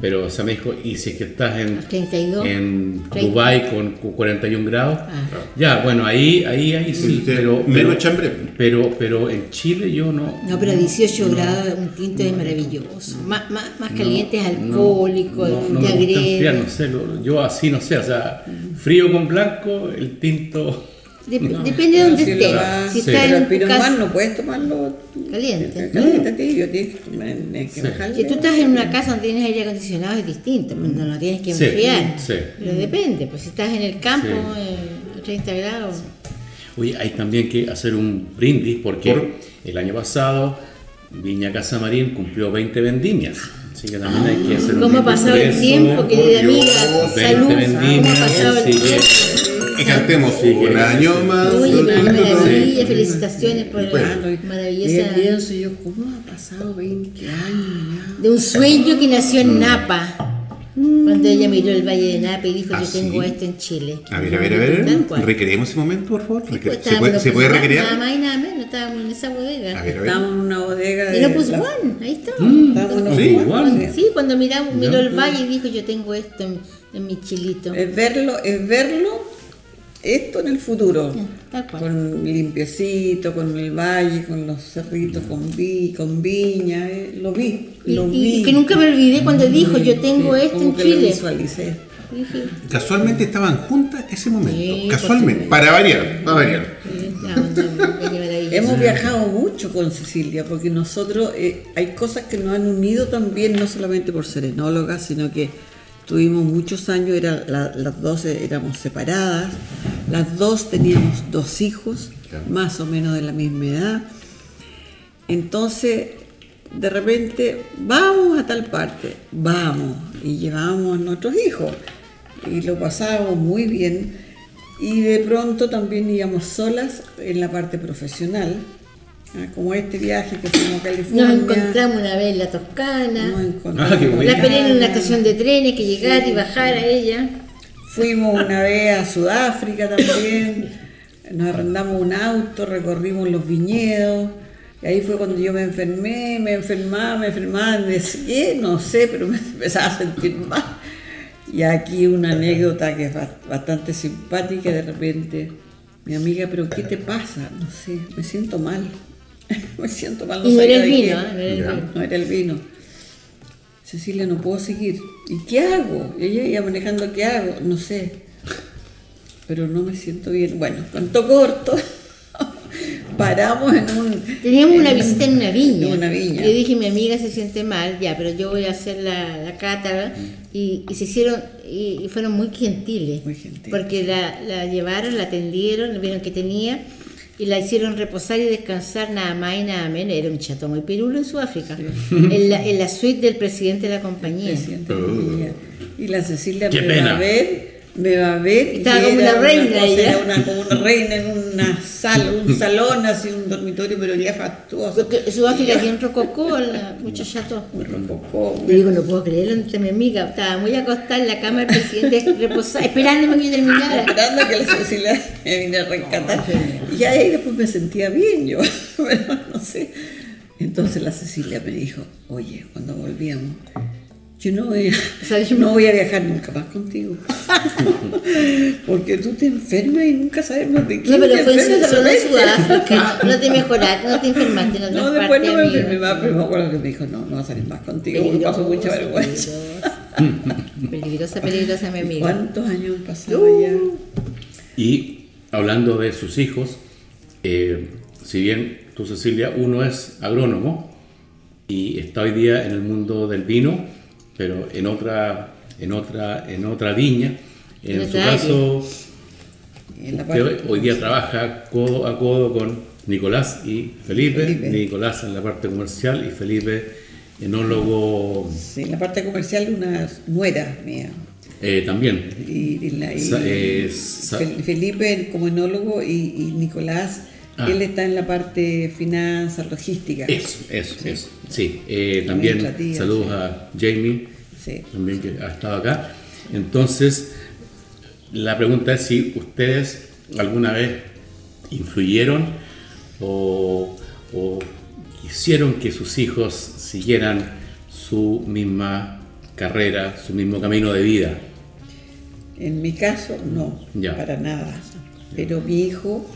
pero o sea, me dijo, y si es que estás en, 32, en 30. Dubái con, con 41 grados, Ah. ya, bueno, ahí, ahí, ahí sí, pero, menos pero, chambre. pero, pero en Chile yo no. No, pero 18 grados, un tinto es maravilloso. Más, más, más caliente es alcohólico, no, no te me gusta enfriar, no sé, lo- yo así no sé, o sea, frío con blanco, el tinto. Dep- Depende de donde Si estés. lo va- Si Sí. estás Pero en el tu casa, no puedes tomarlo Caliente. Caliente, tibio, tienes que, tienes que Sí. si tú estás en una casa donde tienes aire acondicionado es distinto, pues no, no tienes que Sí, enfriar. sí. Pero depende, pues si estás en el campo, Sí. eh, a 30 grados. Oye, hay también que hacer un brindis porque Por- el año pasado Viña Casa Marín cumplió 20 vendimias. Así que también hay que hacer un ¿Cómo ha brindis pasado por el tiempo, querida amiga? 20 Salud. ¿Cómo ha vendimias, pasado el tiempo? Y cantemos Sí, que- un año más. Qué maravilla, felicitaciones por Bueno. la Y maravillosa pienso yo, ¿cómo ha pasado 20 años de un sueño que nació en Napa. Cuando ella miró el Valle de Napa y dijo, ¿Ah, yo tengo sí? esto en Chile. A ver, a ver, a ver. Recreemos ese momento, por favor. Sí, pues, ¿Se estábamos puede, en ¿se puede recrear? Nada más y nada menos, estábamos en esa bodega. A ver, a ver. Estamos en una bodega de. En Opus la- One, ahí está. Opus Sí, igual. Sí, cuando miramos, miró el valle y dijo, yo tengo esto en, en mi chilito. Es verlo, es verlo esto en el futuro. Tal cual. Con limpiecito, con el valle, con los cerritos, con vi, con viña, eh, lo vi, Y, lo y vi. que nunca me olvidé cuando dijo, yo tengo Sí, esto como en que lo Chile. visualicé. Dije, Casualmente estaban juntas ese momento. Sí, Casualmente. Para variar, para variar. sí. Hemos viajado mucho con Cecilia porque nosotros eh, hay cosas que nos han unido también, no solamente por ser enólogas, sino que tuvimos muchos años, era, la- las dos éramos separadas, las dos teníamos dos hijos, más o menos de la misma edad. Entonces, de repente, vamos a tal parte, vamos, y llevábamos a nuestros hijos, y lo pasábamos muy bien, y de pronto también íbamos solas en la parte profesional, ah, como este viaje que fuimos a California. Nos encontramos una vez en la Toscana. nos encontramos Ah. La esperé en una estación de trenes que llegara y bajara ella. Fuimos una vez a Sudáfrica también, nos arrendamos un auto, recorrimos los viñedos, y ahí fue cuando yo me enfermé, me enfermaba, me enfermaba, de qué, no sé, pero me [LAUGHS] empezaba a sentir mal. Y aquí una anécdota que es ba- bastante simpática, de repente, mi amiga, pero ¿qué te pasa? No sé, me siento mal, [LAUGHS] me siento mal. Y no sabía era el de vino, qué. ¿eh? No era el vino. Cecilia, no puedo seguir. ¿Y qué hago? Y ella iba manejando, ¿qué hago? No sé. Pero no me siento bien. Bueno, cuento corto. [LAUGHS] Paramos en un. Teníamos una visita en una viña. En una viña. Yo dije, mi amiga se siente mal, ya, pero yo voy a hacer la, la cátara. Y, y se hicieron, y, y fueron muy gentiles. Muy gentiles. Porque la, la llevaron, la atendieron, vieron que tenía, y la hicieron reposar y descansar nada más y nada menos. Era un chato muy pirulo en Sudáfrica. [LAUGHS] En, la, en la suite del presidente de la compañía. presidente de la compañía. Y la Cecilia Qué me y Estaba como una reina cosa, ella. Era una, como una reina en una sala, un [LAUGHS] salón, así un dormitorio, pero ya fastuoso. Porque Sudáfrica tiene un rococó, la mucho chato. Muy [LAUGHS] rococó, Y digo, no puedo creerlo, entre mi amiga. Estaba muy acostada en la cama del presidente, [LAUGHS] reposada, esperándome que yo terminara. esperando que la Cecilia me viniera a rescatar. Y ahí después me sentía bien yo, pero no sé. Entonces la Cecilia me dijo, oye, cuando volvíamos, yo no voy a, no voy a viajar nunca más contigo. [LAUGHS] Porque tú te enfermas y nunca sabemos de qué. No, pero te fue. No te mejoraste, no te enfermaste en No, después no me enfermé más, pero me acuerdo que me dijo, no, no va a salir más contigo, porque paso mucha vergüenza. Peligrosa, peligrosa, peligrosa, mi amiga. ¿Cuántos años han pasado ya? Y hablando de sus hijos, eh, si bien tú Cecilia, uno es agrónomo y está hoy día en el mundo del vino, pero en otra, en otra, en otra viña. En En su caso, En usted hoy día trabaja codo a codo con Nicolás y Felipe. Felipe. Nicolás en la parte comercial y Felipe enólogo Sí, en la parte comercial una nuera mía. eh, también. Y, y la- y Sa- eh, Felipe como enólogo y, y Nicolás, Ah. él está en la parte finanzas, logística. Eso, eso, eso. Sí, eh, también saludos sí. a Jamie, Sí. también que ha estado acá. Entonces, la pregunta es si ustedes alguna vez influyeron o, o quisieron que sus hijos siguieran su misma carrera, su mismo camino de vida. En mi caso, no, Ya. para nada. Pero mi hijo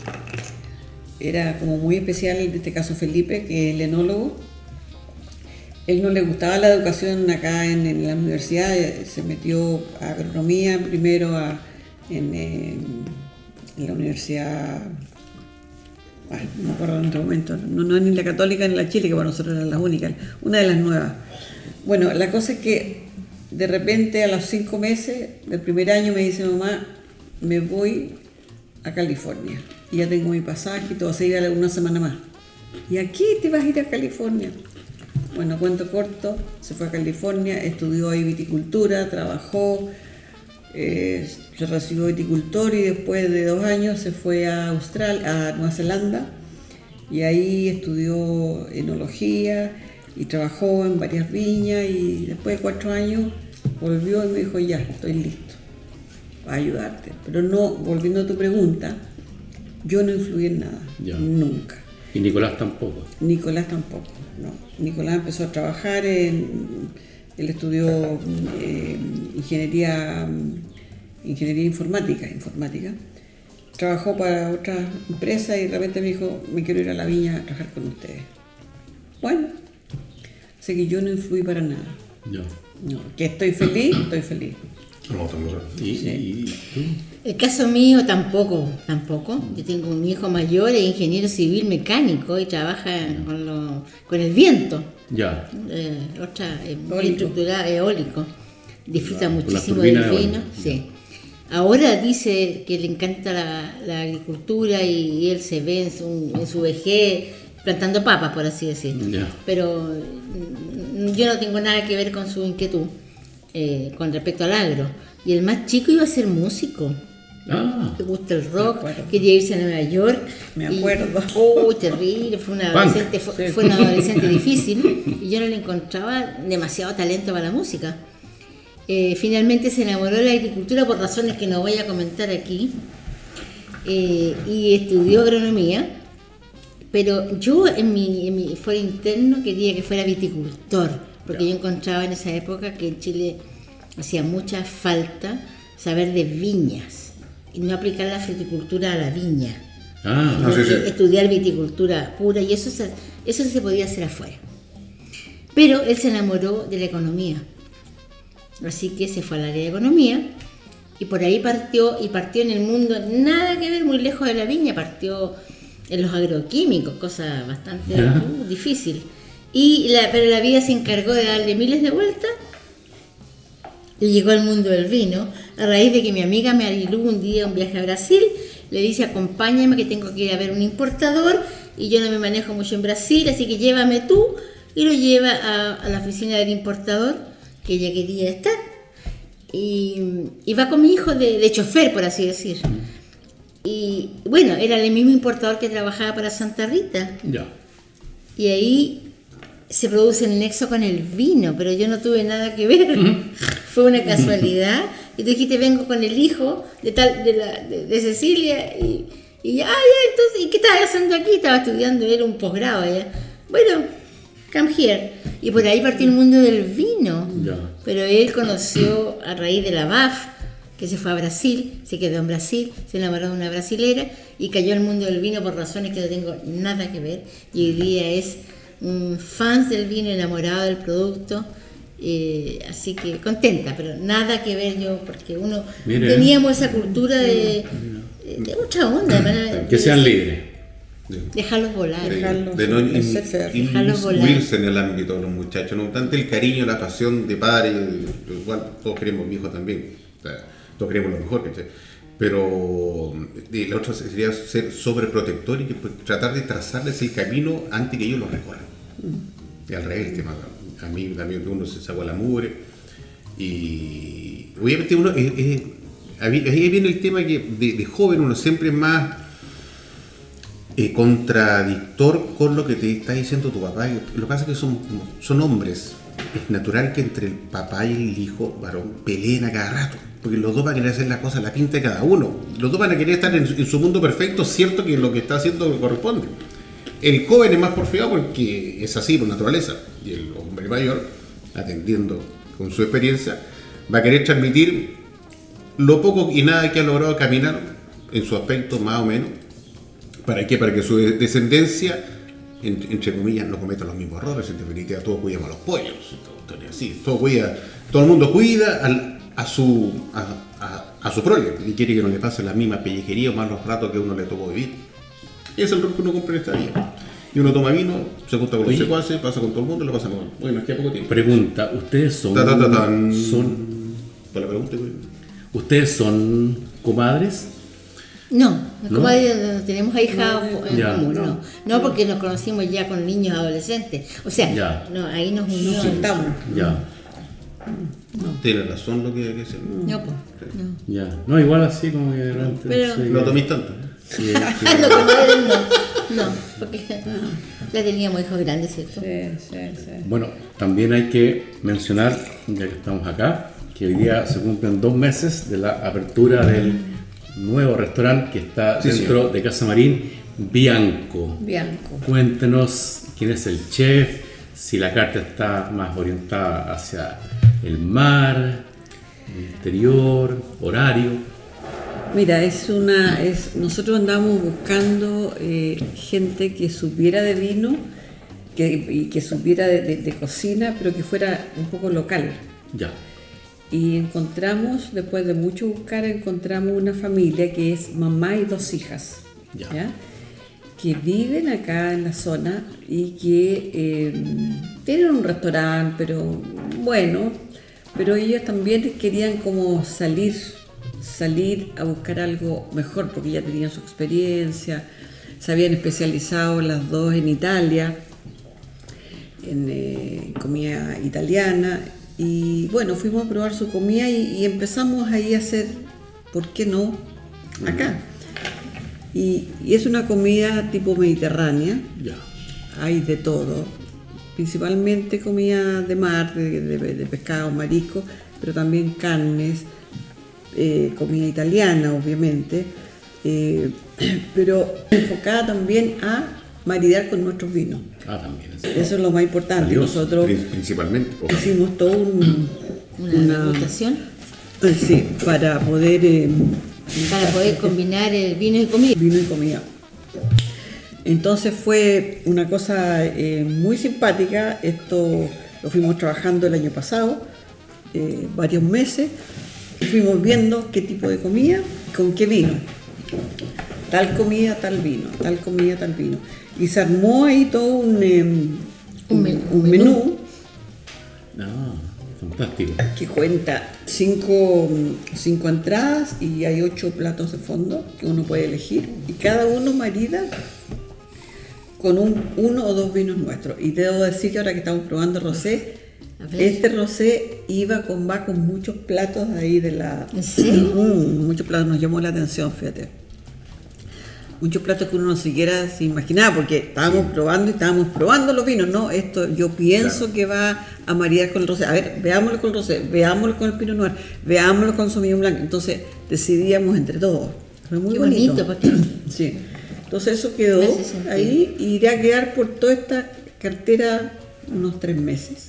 era como muy especial, en este caso Felipe, que es el enólogo. Él no le gustaba la educación acá en, la universidad, eh, se metió a agronomía primero eh, en la universidad, no me acuerdo en otro momento, no, no ni la católica ni la chile, que para nosotros eran las únicas, una de las nuevas. Bueno, la cosa es que de repente a los cinco meses del primer año me dice mamá, me voy a California y ya tengo mi pasaje y todo, se irá una semana más. ¿Y aquí te vas a ir a California? Bueno, cuento corto, se fue a California, estudió ahí viticultura, trabajó, eh, se recibió viticultor y después de dos años se fue a Australia, a Nueva Zelanda y ahí estudió enología y trabajó en varias viñas y después de cuatro años volvió y me dijo ya, estoy listo para ayudarte. Pero no, volviendo a tu pregunta, yo no influí en nada, Ya. nunca. Y Nicolás tampoco. Nicolás tampoco, no. Nicolás empezó a trabajar en, él estudió eh, ingeniería, ingeniería informática, informática. Trabajó para otra empresa y de repente me dijo, me quiero ir a la viña a trabajar con ustedes. Bueno, así que yo no influí para nada. Ya. No, que estoy feliz, estoy feliz. No, estamos- ¿Y, y tú? El caso mío tampoco, tampoco. Yo tengo un hijo mayor, es ingeniero civil mecánico y trabaja con, lo- con el viento. Ya. Eh, otra, eh, muy Eólico. Disfruta las muchísimo del vino. Sí. Ahora dice que le encanta la, la agricultura y él se ve en su, en su vejez plantando papas, por así decirlo. Ya. Pero mm, yo no tengo nada que ver con su inquietud eh, con respecto al agro. Y el más chico iba a ser músico. Ah, Le gusta el rock, quería irse a Nueva York. Me y- acuerdo. [LAUGHS] oh, terrible, fue una adolescente, fue, fue una adolescente [LAUGHS] difícil y yo no le encontraba demasiado talento para la música. Eh, finalmente se enamoró de la agricultura por razones que no voy a comentar aquí eh, y estudió agronomía, pero yo en mi, en mi fuero interno quería que fuera viticultor, porque yo encontraba en esa época que en Chile hacía mucha falta saber de viñas y no aplicar la fruticultura a la viña. ah, Ah, sí, sí. Estudiar viticultura pura y eso se, eso se podía hacer afuera. Pero él se enamoró de la economía. Así que se fue al área de economía y por ahí partió y partió en el mundo nada que ver muy lejos de la viña, partió en los agroquímicos, cosa bastante uh, difícil. Y la, pero la vida se encargó de darle miles de vueltas y llegó al mundo del vino a raíz de que mi amiga me arilú un día un viaje a Brasil, le dice acompáñame que tengo que ir a ver un importador y yo no me manejo mucho en Brasil, así que llévame tú y lo lleva a, a la oficina del importador que ella quería estar y, y va con mi hijo de, de chofer, por así decir. Y bueno, era el mismo importador que trabajaba para Santa Rita. ya. Y ahí se produce el nexo con el vino, pero yo no tuve nada que ver. [LAUGHS] Fue una casualidad. Y tú dijiste, vengo con el hijo de tal de, la, de, de Cecilia. Y, y ya, ah, ya, entonces, ¿y qué estabas haciendo aquí? Estaba estudiando, era un posgrado allá. Bueno, come here. Y por ahí partió el mundo del vino. Pero él conoció a raíz de la BAF, que se fue a Brasil, se quedó en Brasil, se enamoró de una brasilera y cayó al mundo del vino por razones que no tengo nada que ver. Y hoy día es un fan del vino, enamorado del producto. Eh, así que contenta, pero nada que ver yo, porque uno Mire. teníamos esa cultura de, de otra onda. para- Que sean libres. Dejarlos volar. de, Dejarlos de no inmiscuirse en el ámbito de los muchachos, no obstante el cariño, la pasión de padre, igual todos queremos mi hijo también, o sea, todos queremos lo mejor, ¿cachai? pero y la otra sería ser sobreprotector y que, pues, tratar de trazarles el camino antes que ellos lo recorran. Y al revés, el tema, a mí también uno se sacó la mugre y obviamente uno, eh, eh, ahí viene el tema que de, joven uno siempre es más eh, contradictor con lo que te está diciendo tu papá. Lo que pasa es que son, son hombres. Es natural que entre el papá y el hijo varón peleen a cada rato. Porque los dos van a querer hacer la cosa la pinta de cada uno. Los dos van a querer estar en, su- mundo perfecto, cierto que lo que está haciendo corresponde. El joven es más porfiado porque es así por naturaleza. Y mayor, atendiendo con su experiencia, va a querer transmitir lo poco y nada que ha logrado caminar en su aspecto más o menos. ¿Para qué? Para que su descendencia, en- entre comillas, no cometa los mismos errores. En definitiva, todos cuidamos a los pollos. todo- así, todo, el mundo cuida a su a, su prole y quiere que no le pase la misma pellejería o malos ratos que uno le tocó vivir. Y es el rol que uno cumple en esta vida. Y uno toma vino, se junta con los secuaces, pasa con todo el mundo y lo pasa con... Bueno, es que a poco tiempo. Pregunta, ¿ustedes son, Ta, ta, ta, tan. son Para la pregunta, güey. ustedes son comadres? No, ¿No? ahí no tenemos ahijados en Ya. común, no. No, porque nos conocimos ya con niños adolescentes. O sea, Ya. no, ahí nos unió. Nos juntamos. Ya, Tiene razón lo que hay que decir. No, pues, no. ya. No, igual así como que durante- Pero- sí, No que- toméis tanto. Sí, [LAUGHS] que- No. No, porque ya teníamos hijos grandes, ¿cierto? Sí, sí, sí. Bueno, también hay que mencionar, ya que estamos acá, que hoy día se cumplen dos meses de la apertura del nuevo restaurante que está Sí, dentro de Casa Marín, Bianco. Bianco. Cuéntenos quién es el chef, si la carta está más orientada hacia el mar, el interior, horario. Mira, es una, es, nosotros andamos buscando eh, gente que supiera de vino que, y que supiera de, de- de cocina, pero que fuera un poco local. Ya, Y encontramos, después de mucho buscar, encontramos una familia que es mamá y dos hijas, Ya. ¿ya? que viven acá en la zona y que eh, tienen un restaurante, pero bueno, pero ellos también querían como salir, salir a buscar algo mejor, porque ya tenían su experiencia, se habían especializado las dos en Italia, en eh, comida italiana y bueno, fuimos a probar su comida y, y empezamos ahí a hacer, ¿por qué no? Acá. Y, y es una comida tipo mediterránea, hay de todo, principalmente comida de mar, de, de- de pescado, marisco, pero también carnes, eh, comida italiana, obviamente, eh, [CLEARS THROAT] pero [CLEARS THROAT] enfocada también a maridar con nuestros vinos. Ah, también. Eso es lo más importante. Nosotros Pri- Principalmente. hicimos todo un, Una, una- eh, sí, para poder eh, para poder [LAUGHS] combinar el vino y comida. vino y comida. Entonces fue una cosa eh, muy simpática. Esto lo fuimos trabajando el año pasado, eh, varios meses. Y fuimos viendo qué tipo de comida, con qué vino. Tal comida, tal vino, tal comida, tal vino. Y se armó ahí todo un, eh, Un men- un menú Ah, fantástico. que cuenta cinco, cinco entradas y hay ocho platos de fondo que uno puede elegir y cada uno marida con un, uno o dos vinos nuestros. Y debo decir que ahora que estamos probando rosé. Este rosé iba con va con muchos platos ahí de la... ¿En serio? Mm, muchos platos, nos llamó la atención, fíjate. Muchos platos que uno no siquiera se imaginaba, porque estábamos probando y estábamos probando los vinos, ¿no? Esto yo pienso Claro. que va a maridar con el rosé. A ver, veámoslo con el rosé, veámoslo con el pinot noir, veámoslo con sauvignon blanc. Entonces decidíamos entre todos. Fue muy Qué bonito. bonito, porque [CLEARS THROAT] Sí. Entonces eso quedó ahí y irá a quedar por toda esta cartera unos tres meses,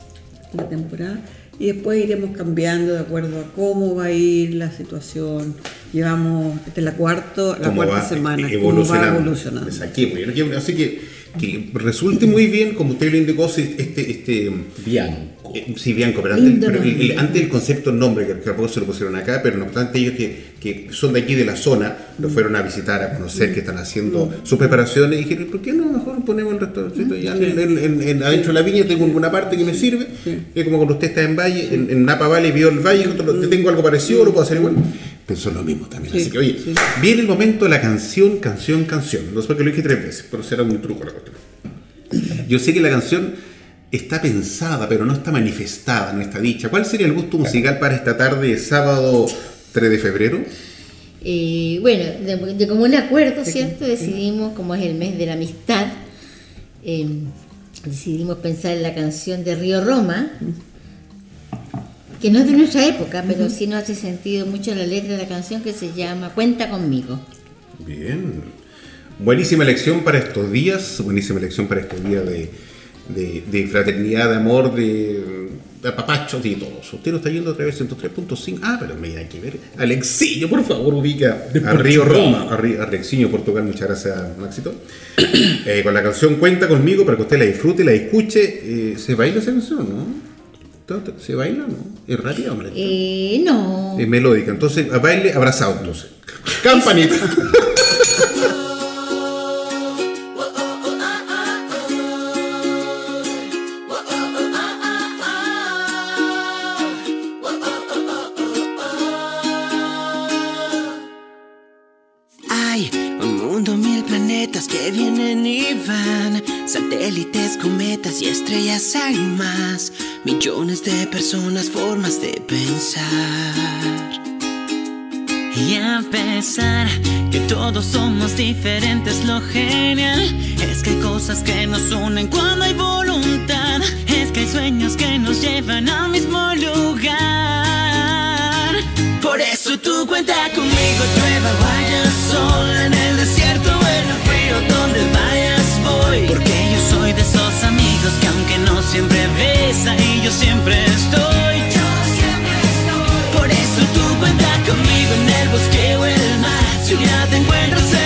la temporada. Y después iremos cambiando de acuerdo a cómo va a ir la situación. Llevamos, esta es la, cuarto, la cuarta semana, cómo va evolucionando. aquí, pues, yo quiero- Así que, que resulte muy bien, como usted lo indicó, si este, este, Bianco. eh, sí, Bianco, pero, antes, pero el- el- antes el concepto el nombre, que, que tampoco se lo pusieron acá, pero no obstante ellos que, que son de aquí de la zona, lo fueron a visitar, a conocer, que están haciendo sus preparaciones, y dijeron, ¿por qué no mejor ponemos el restaurante ya en, en- en- en- adentro de la viña? Tengo una parte que me sirve, es como cuando usted está en Valle, en, en Napa Valley, vio el Valle, "Te tengo algo parecido, lo puedo hacer igual. Pensó lo mismo también, Sí, así que oye, sí. viene el momento de la canción, canción, canción, no sé por qué lo dije tres veces, pero será un truco la cuestión. Yo sé que la canción está pensada, pero no está manifestada, no está dicha. ¿Cuál sería el gusto musical para esta tarde de sábado 3 de febrero? Eh, bueno, de, de común acuerdo, ¿cierto? Decidimos, como es el mes de la amistad, eh, decidimos pensar en la canción de Río Roma, que no es de nuestra época, pero sí nos hace sentido mucho la letra de la canción que se llama Cuenta conmigo. Bien. Buenísima elección para estos días, buenísima elección para estos días de, de- de fraternidad, de amor, de papachos y todo eso. Usted no está yendo a través del 103.5. Ah, pero me hay que ver. Alexiño, por favor, ubica a Río Roma. A Río- Alexiño, Portugal. Muchas gracias, Maxito. Eh, con la canción Cuenta conmigo para que usted la disfrute, la escuche. Eh, ¿Se baila esa canción, no? ¿Se baila o no? ¿Es rápida, hombre? Eh, no. Es melódica. Entonces, a baile abrazado, entonces. Campanita. [LAUGHS] Hay un mundo, mil planetas que vienen y van. Satélites, cometas y estrellas hay más. Millones de personas, formas de pensar. Y a pesar que todos somos diferentes, lo genial es que hay cosas que nos unen cuando hay voluntad. Es que hay sueños que nos llevan al mismo lugar. Por eso tú cuenta conmigo, llueva, vaya sol que aunque no siempre ves ahí, yo siempre estoy. Por eso tú cuenta conmigo en el bosque o en el mar. Si un día te encuentras en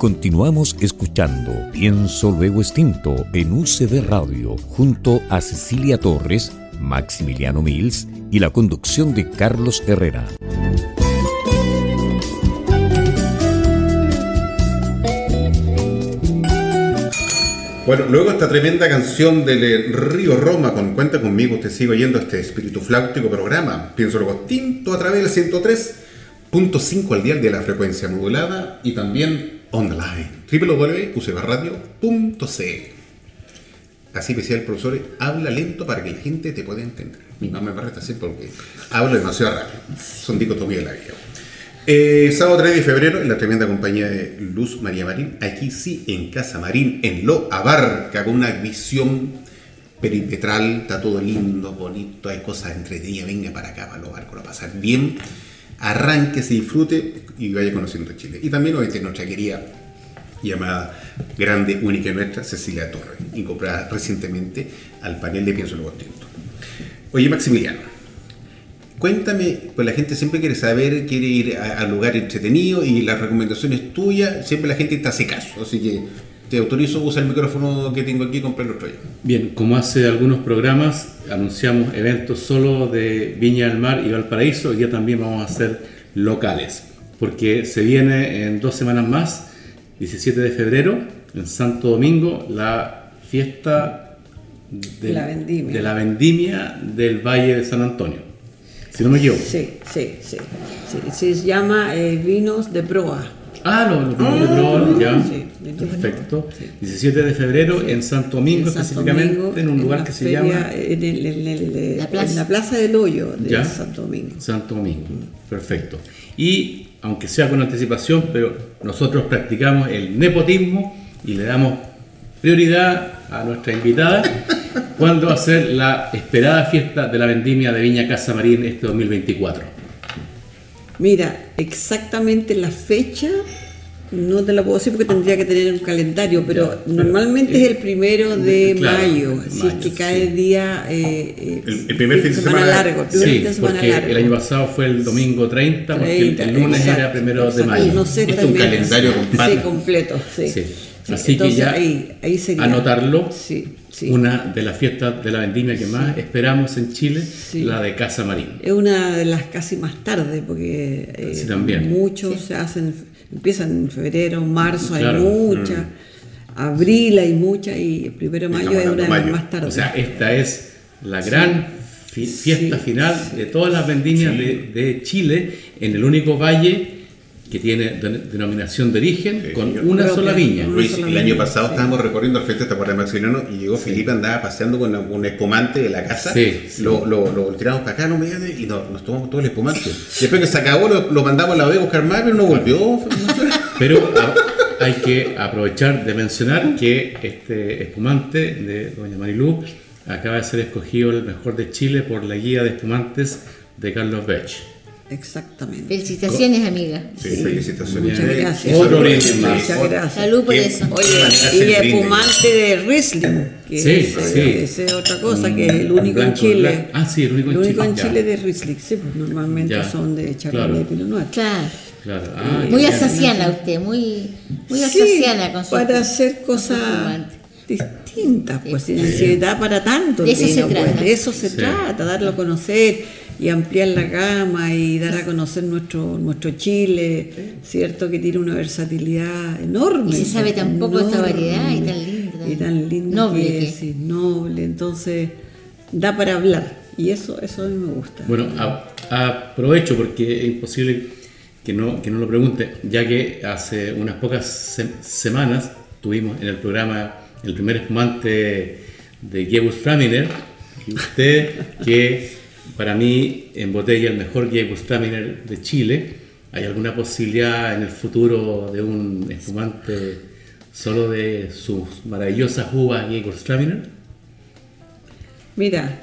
Continuamos escuchando Pienso Luego Extinto en UCB Radio junto a Cecilia Torres, Maximiliano Mills y la conducción de Carlos Herrera. Bueno, luego esta tremenda canción del Río Roma con Cuenta conmigo, te sigo oyendo este espíritu flautico programa. Pienso luego tinto a través del 103.5 al dial de la frecuencia modulada y también online www.ucbradio.cl Así me decía el profesor, habla lento para que la gente te pueda entender. Mi mamá me reta así porque hablo demasiado rápido. Son dicotomías de la vida. Eh, sábado 3 de febrero, en la tremenda compañía de Luz María Marín, aquí sí, en Casa Marín, en Lo Abarca, con una visión perimetral, está todo lindo, bonito, hay cosas entretenidas, venga para acá, para Lo Abarca, lo pasar bien, arranque, se disfrute y vaya conociendo Chile. Y también obviamente nuestra querida llamada grande, única nuestra, Cecilia Torres, incorporada recientemente al panel de Pienso Luego Tinto. Oye, Maximiliano, cuéntame, pues la gente siempre quiere saber, quiere ir a, a lugar entretenido y las recomendaciones tuyas, siempre la gente te hace caso, así que te autorizo a usar el micrófono que tengo aquí y comprar otro yo. Bien, como hace algunos programas, anunciamos eventos solo de Viña del Mar y Valparaíso, hoy día también vamos a hacer locales, porque se viene en dos semanas más, 17 de febrero, en Santo Domingo, la fiesta del- La vendimia. de la vendimia del Valle de San Antonio. Si no me equivoco. Sí, sí, sí. sí. Se llama eh, Vinos de Proa. Ah, lo, lo, lo- lo- ya. Sí, de Viña. Perfecto. Sí. 17 de febrero en Santo Domingo, En Santo específicamente Domingo, en un lugar que se feria, llama En, el- en el- La plaza. en la Plaza del Hoyo de ¿Ya? Santo Domingo. Santo Domingo. Perfecto. Y aunque sea con anticipación, pero nosotros practicamos el nepotismo y le damos prioridad a nuestra invitada [LAUGHS] cuando va a ser la esperada fiesta de la vendimia de Viña Casa Marín este 2024. Mira, exactamente la fecha no te la puedo decir porque tendría que tener un calendario, pero Ya, normalmente pero, es el primero de claro, mayo, si es que cae sí. día. eh, eh, El- el primer fin de semana- largo, el primer Sí, fin de semana porque largo. el año pasado fue el domingo 30, porque el- 30, el lunes era exacto, primero de mayo. No sé, Esto es un calendario, compadre. Sí, completo, sí. Sí. Así que ya ahí, ahí sería. anotarlo. Sí, sí. Una de las fiestas de la vendimia que más esperamos en Chile, Sí. la de Casa Marín. Es una de las casi más tarde, porque eh, Sí, también. muchos se hacen, empiezan en febrero, marzo, Claro. hay muchas, abril hay muchas, y el primero de mayo es una de las más tarde. O sea, esta es la gran fi- fiesta Sí, final de todas las vendimias de, de Chile en el único valle que tiene de- denominación de origen Sí, con señor. una sola viña. Una Luis, sola el año pasado sí. estábamos recorriendo el frente de Tacuara Maximiliano y llegó Felipe, andaba paseando con un espumante de la casa. Sí, sí. Lo, lo, lo tiramos para acá, no me y no- nos tomamos todo el espumante. Después que se acabó, lo, lo mandamos a la B a buscar más, pero no volvió. Pero a- hay que aprovechar de mencionar que este espumante de Doña Marilú acaba de ser escogido el mejor de Chile por la guía de espumantes de Carlos Bech. Exactamente. Felicitaciones, amiga. Sí, felicitaciones. Muchas gracias. Otro brindis más. Muchas gracias. Salud por eso. Oye, y brindis. espumante de Riesling, que Sí, es, sí. esa es otra cosa, que es el único en Chile. Ah, sí, el único en Chile, en ya. Chile de Riesling, sí, pues normalmente Ya. son de Chardonnay Claro. y Pinot Noir. Claro. Claro. Ah, Muy bien. asaciana usted, muy, muy Sí, asaciana con su para hacer cosas distintas, pues sin necesidad para tanto. De el eso se vino, pues, trata. de eso se Sí. trata, darlo a conocer y ampliar la gama y dar a conocer nuestro nuestro Chile, cierto que tiene una versatilidad enorme. Y se sabe tan poco de esta enorme, variedad y tan linda. y tan linda Noble que que es, y noble, entonces da para hablar y eso eso a mí me gusta. Bueno, a- aprovecho porque es imposible que no, que no lo pregunte, ya que hace unas pocas se- semanas tuvimos en el programa el primer espumante de Gewürztraminer, y usted, que para mí en botella el mejor Gewürztraminer de Chile, ¿hay alguna posibilidad en el futuro de un espumante solo de sus maravillosas uvas Gewürztraminer? Mira,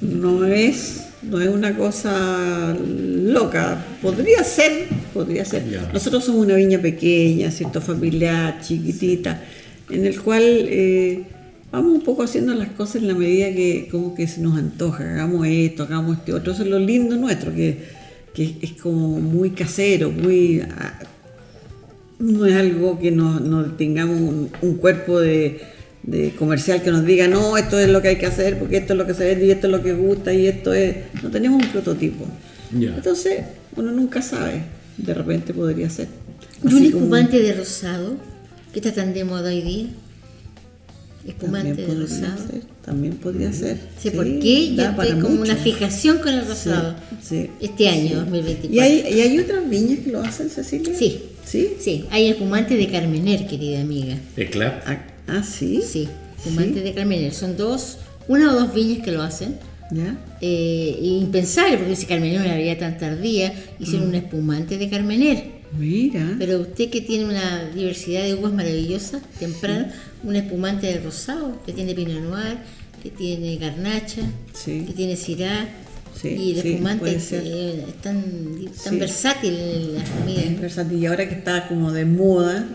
no es, no es una cosa loca. Podría ser, podría ser. Nosotros somos una viña pequeña, ¿cierto? Familiar, chiquitita, en el cual eh, vamos un poco haciendo las cosas en la medida que como que se nos antoja. Hagamos esto, hagamos este otro. Eso es lo lindo nuestro, que, que es como muy casero, muy... ah, no es algo que no, no tengamos un, un cuerpo de, de comercial que nos diga, no, esto es lo que hay que hacer, porque esto es lo que se vende y esto es lo que gusta y esto es... No tenemos un prototipo. Entonces, uno nunca sabe. De repente podría ser. ¿Y un como- de rosado? que está tan de moda hoy día? Espumante También de podría rosado. ser, También podría ser. Sí, por qué, da yo tengo como mucho. una fijación con el rosado. Sí, Este año, sí. 2024. ¿Y hay, ¿Y hay otras viñas que lo hacen, Cecilia? Sí. ¿Sí? Sí, hay espumante de Carmener, querida amiga. Eclat. Ah, ah, sí. Sí, espumante de Carmener. Son dos, una o dos viñas que lo hacen. ¿Ya? Eh, impensable, porque si Carmener una variedad tan tardía, hicieron un espumante de Carmener. Mira. Pero usted que tiene una diversidad de uvas maravillosas, temprano, un espumante de rosado, que tiene Pinot Noir, que tiene Garnacha, Sí. que tiene Syrah, Sí, y el sí, espumante es, tan, tan Sí. versátil en Es comidas. versátil. Y ahora que está como de moda.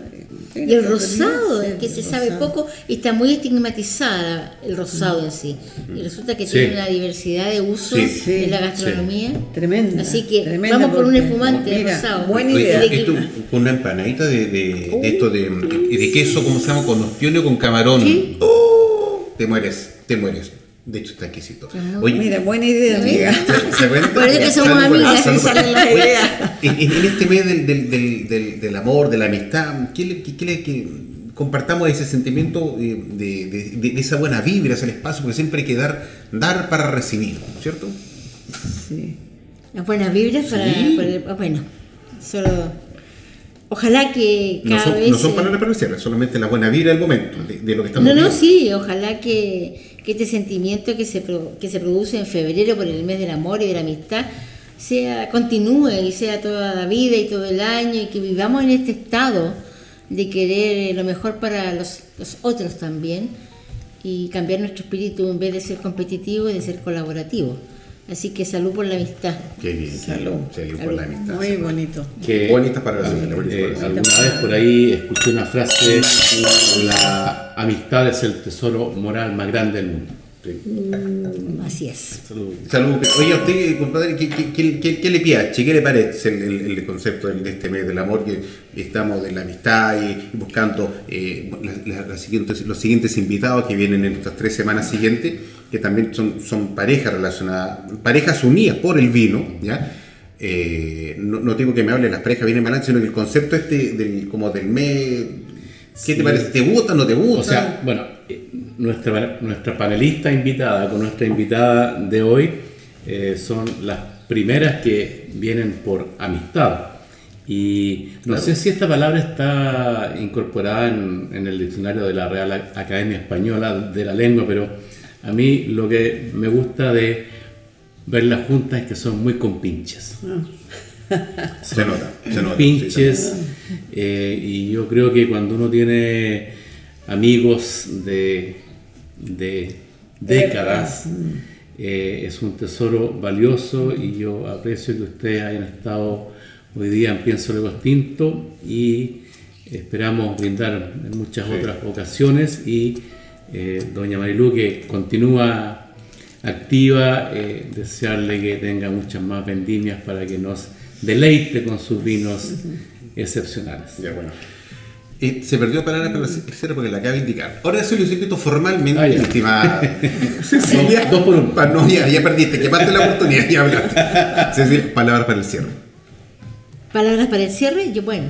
Y el rosado, ser, que se sabe rosado. poco, y está muy estigmatizada el rosado en sí. Y resulta que Sí. tiene una diversidad de usos Sí. Sí, en la gastronomía. Tremenda. Así que tremenda vamos por un espumante mira, rosado. Buena idea. Esto con una empanadita de, de, de esto de, de- de queso, ¿cómo se llama? Con ostionio o con camarón. ¡Oh! Te mueres, te mueres. De hecho, está exquisito. Oye, Mira, buena idea, ¿Ya amiga. ¿se-? [LAUGHS] Por eso que somos amigas, ah, Oye, ideas. [LAUGHS] En, en- este mes del, del, del, del, amor, de la amistad, ¿qué le, qué- qué le- qué- compartamos ese sentimiento eh, de, de- de- de esa buena vibra hacia el espacio, porque siempre hay que dar, dar para recibir, ¿cierto? Sí. Las buenas vibras para, Sí. para el- bueno, solo ojalá que No son, vez no son palabras para cierre, solamente la buena vibra del momento, de, de lo que estamos no, no, viviendo. sí, ojalá que, que este sentimiento que se, pro- que se produce en febrero por el mes del amor y de la amistad sea continúe y sea toda la vida y todo el año y que vivamos en este estado de querer lo mejor para los, los otros también y cambiar nuestro espíritu en vez de ser competitivo y de ser colaborativo. Así que salud por la amistad. Qué bien, Salud. Salud por la amistad. Muy bonito. que Bonitas palabras, eh, eh, alguna vez por ahí escuché una frase la amistad es el tesoro moral más grande del mundo Sí. Así Así es. Salud. Salud. Oye, a usted, compadre, ¿qué, qué, qué, qué- qué le piache? ¿Qué le parece el, el- el concepto de este mes del amor? Que estamos de la amistad y buscando eh, la- la- las siguientes- los siguientes invitados que vienen en estas tres semanas siguientes, que también son, son parejas relacionadas, parejas unidas por el vino, ¿ya? Eh, no, no digo que me hable de las parejas bien en balance, sino que el concepto este del, como del mes, ¿qué te parece? ¿Te gusta, no te gusta? O sea, bueno, nuestra, nuestra panelista invitada con nuestra invitada de hoy eh, son las primeras que vienen por amistad. Y no sé si esta palabra está incorporada en, en el diccionario de la Real Academia Española de la Lengua, pero a mí lo que me gusta de verlas juntas es que son muy compinches. se nota, se nota. sí, pinches eh, y yo creo que cuando uno tiene amigos de, de décadas. Eh, es un tesoro valioso y yo aprecio que ustedes hayan estado hoy día en Pienso Luego Extinto y esperamos brindar en muchas otras ocasiones y eh, doña Marilú que continúa activa, eh, desearle que tenga muchas más vendimias para que nos deleite con sus vinos excepcionales. Ya, bueno. Eh, se perdió palabra para la cierre porque la acaba de indicar. Ahora soy los invito formalmente, Ah, ya. estimada [LAUGHS] Cecilia. Dos- dos por uno. Pa- no, ya, ya perdiste, quemaste la oportunidad, ya hablaste. Cecilia, palabras para el cierre. Palabras para el cierre, yo bueno,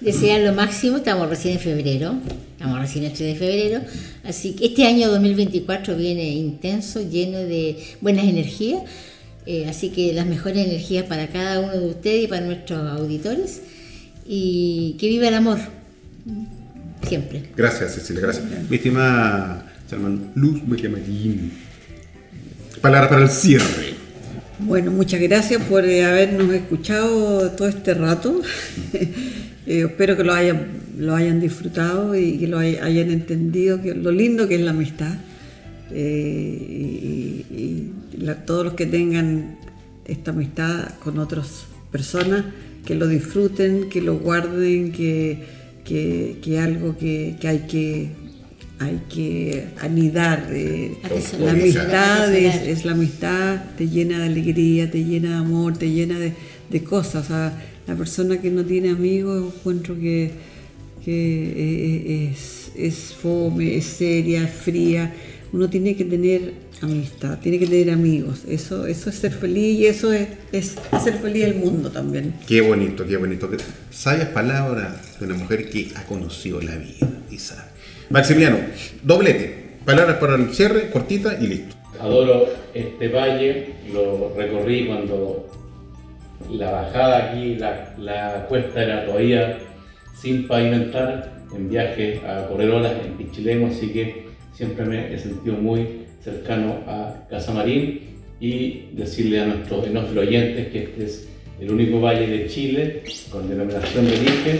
desear lo máximo, estamos recién en febrero, estamos recién en 3 de febrero, así que este año 2024 viene intenso, lleno de buenas energías, eh, así que las mejores energías para cada uno de ustedes y para nuestros auditores, y que viva el amor, siempre. Gracias, Cecilia, gracias. Mi estimada Salman Luz Maquiamarín. Palabras para el cierre. Bueno, muchas gracias por eh, habernos escuchado todo este rato. [LAUGHS] Eh, espero que lo hayan, lo hayan disfrutado y que lo hay- hayan entendido que lo lindo que es la amistad. Eh, y y- y la- todos los que tengan esta amistad con otras personas, que lo disfruten, que lo guarden, que, que, que algo que, que hay que hay que anidar. eh, la amistad es, es la amistad, te llena de alegría, te llena de amor, te llena de, de cosas. O sea, la persona que no tiene amigos, encuentro que, que eh, es, es fome, es seria, es fría. Uno tiene que tener amistad, tiene que tener amigos. Eso, eso es ser feliz y eso es, es hacer feliz el mundo también. Qué bonito, qué bonito. Sabias palabras de una mujer que ha conocido la vida y sabe. Maximiliano, doblete. Palabras para el cierre, cortita y listo. Adoro este valle, lo recorrí cuando la bajada aquí, la, la cuesta era todavía sin pavimentar, en viaje a correr olas en Pichilemo, así que siempre me he sentido muy cercano a Casamarín y decirle a nuestros enófilos oyentes que este es el único valle de Chile con denominación de origen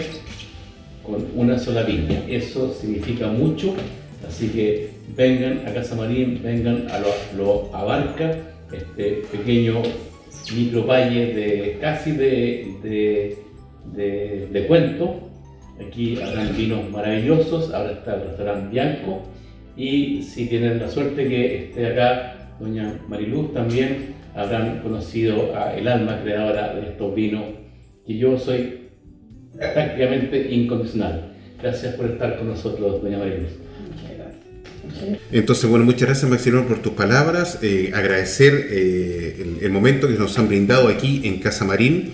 con una sola viña. Eso significa mucho, así que vengan a Casa Marín, vengan a lo, lo abarca, este pequeño micro valle de casi de, de, de- de cuento. Aquí habrán vinos maravillosos, ahora está el restaurante Bianco y si tienen la suerte que esté acá doña Mariluz también habrán conocido a el alma creadora de estos vinos que yo soy prácticamente incondicional. Gracias por estar con nosotros, doña María Luz. Entonces, bueno, muchas gracias Maximiliano por tus palabras. Eh, agradecer eh, el, el momento que nos han brindado aquí en Casa Marín.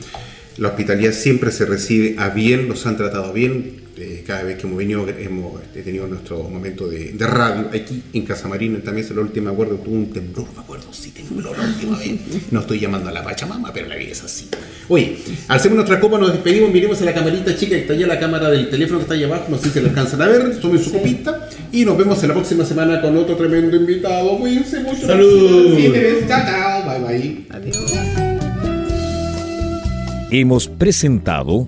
La hospitalidad siempre se recibe a bien, nos han tratado bien. Eh, cada vez que hemos venido hemos eh, tenido nuestro momento de, de radio aquí en Casa Marín. También es la última, me acuerdo, tuvo un temblor, me acuerdo, sí, temblor la última vez. No estoy llamando a la Pachamama, pero la vida es así. Oye, hacer nuestra copa nos despedimos, miremos a la camarita chica que está allá, la cámara del teléfono que está allá abajo, no sé si la alcanzan a ver, tomen su copita y nos vemos en la próxima semana con otro tremendo invitado. Cuídense mucho. ¡Salud! Chao, chao. Bye, bye. Adiós. Hemos presentado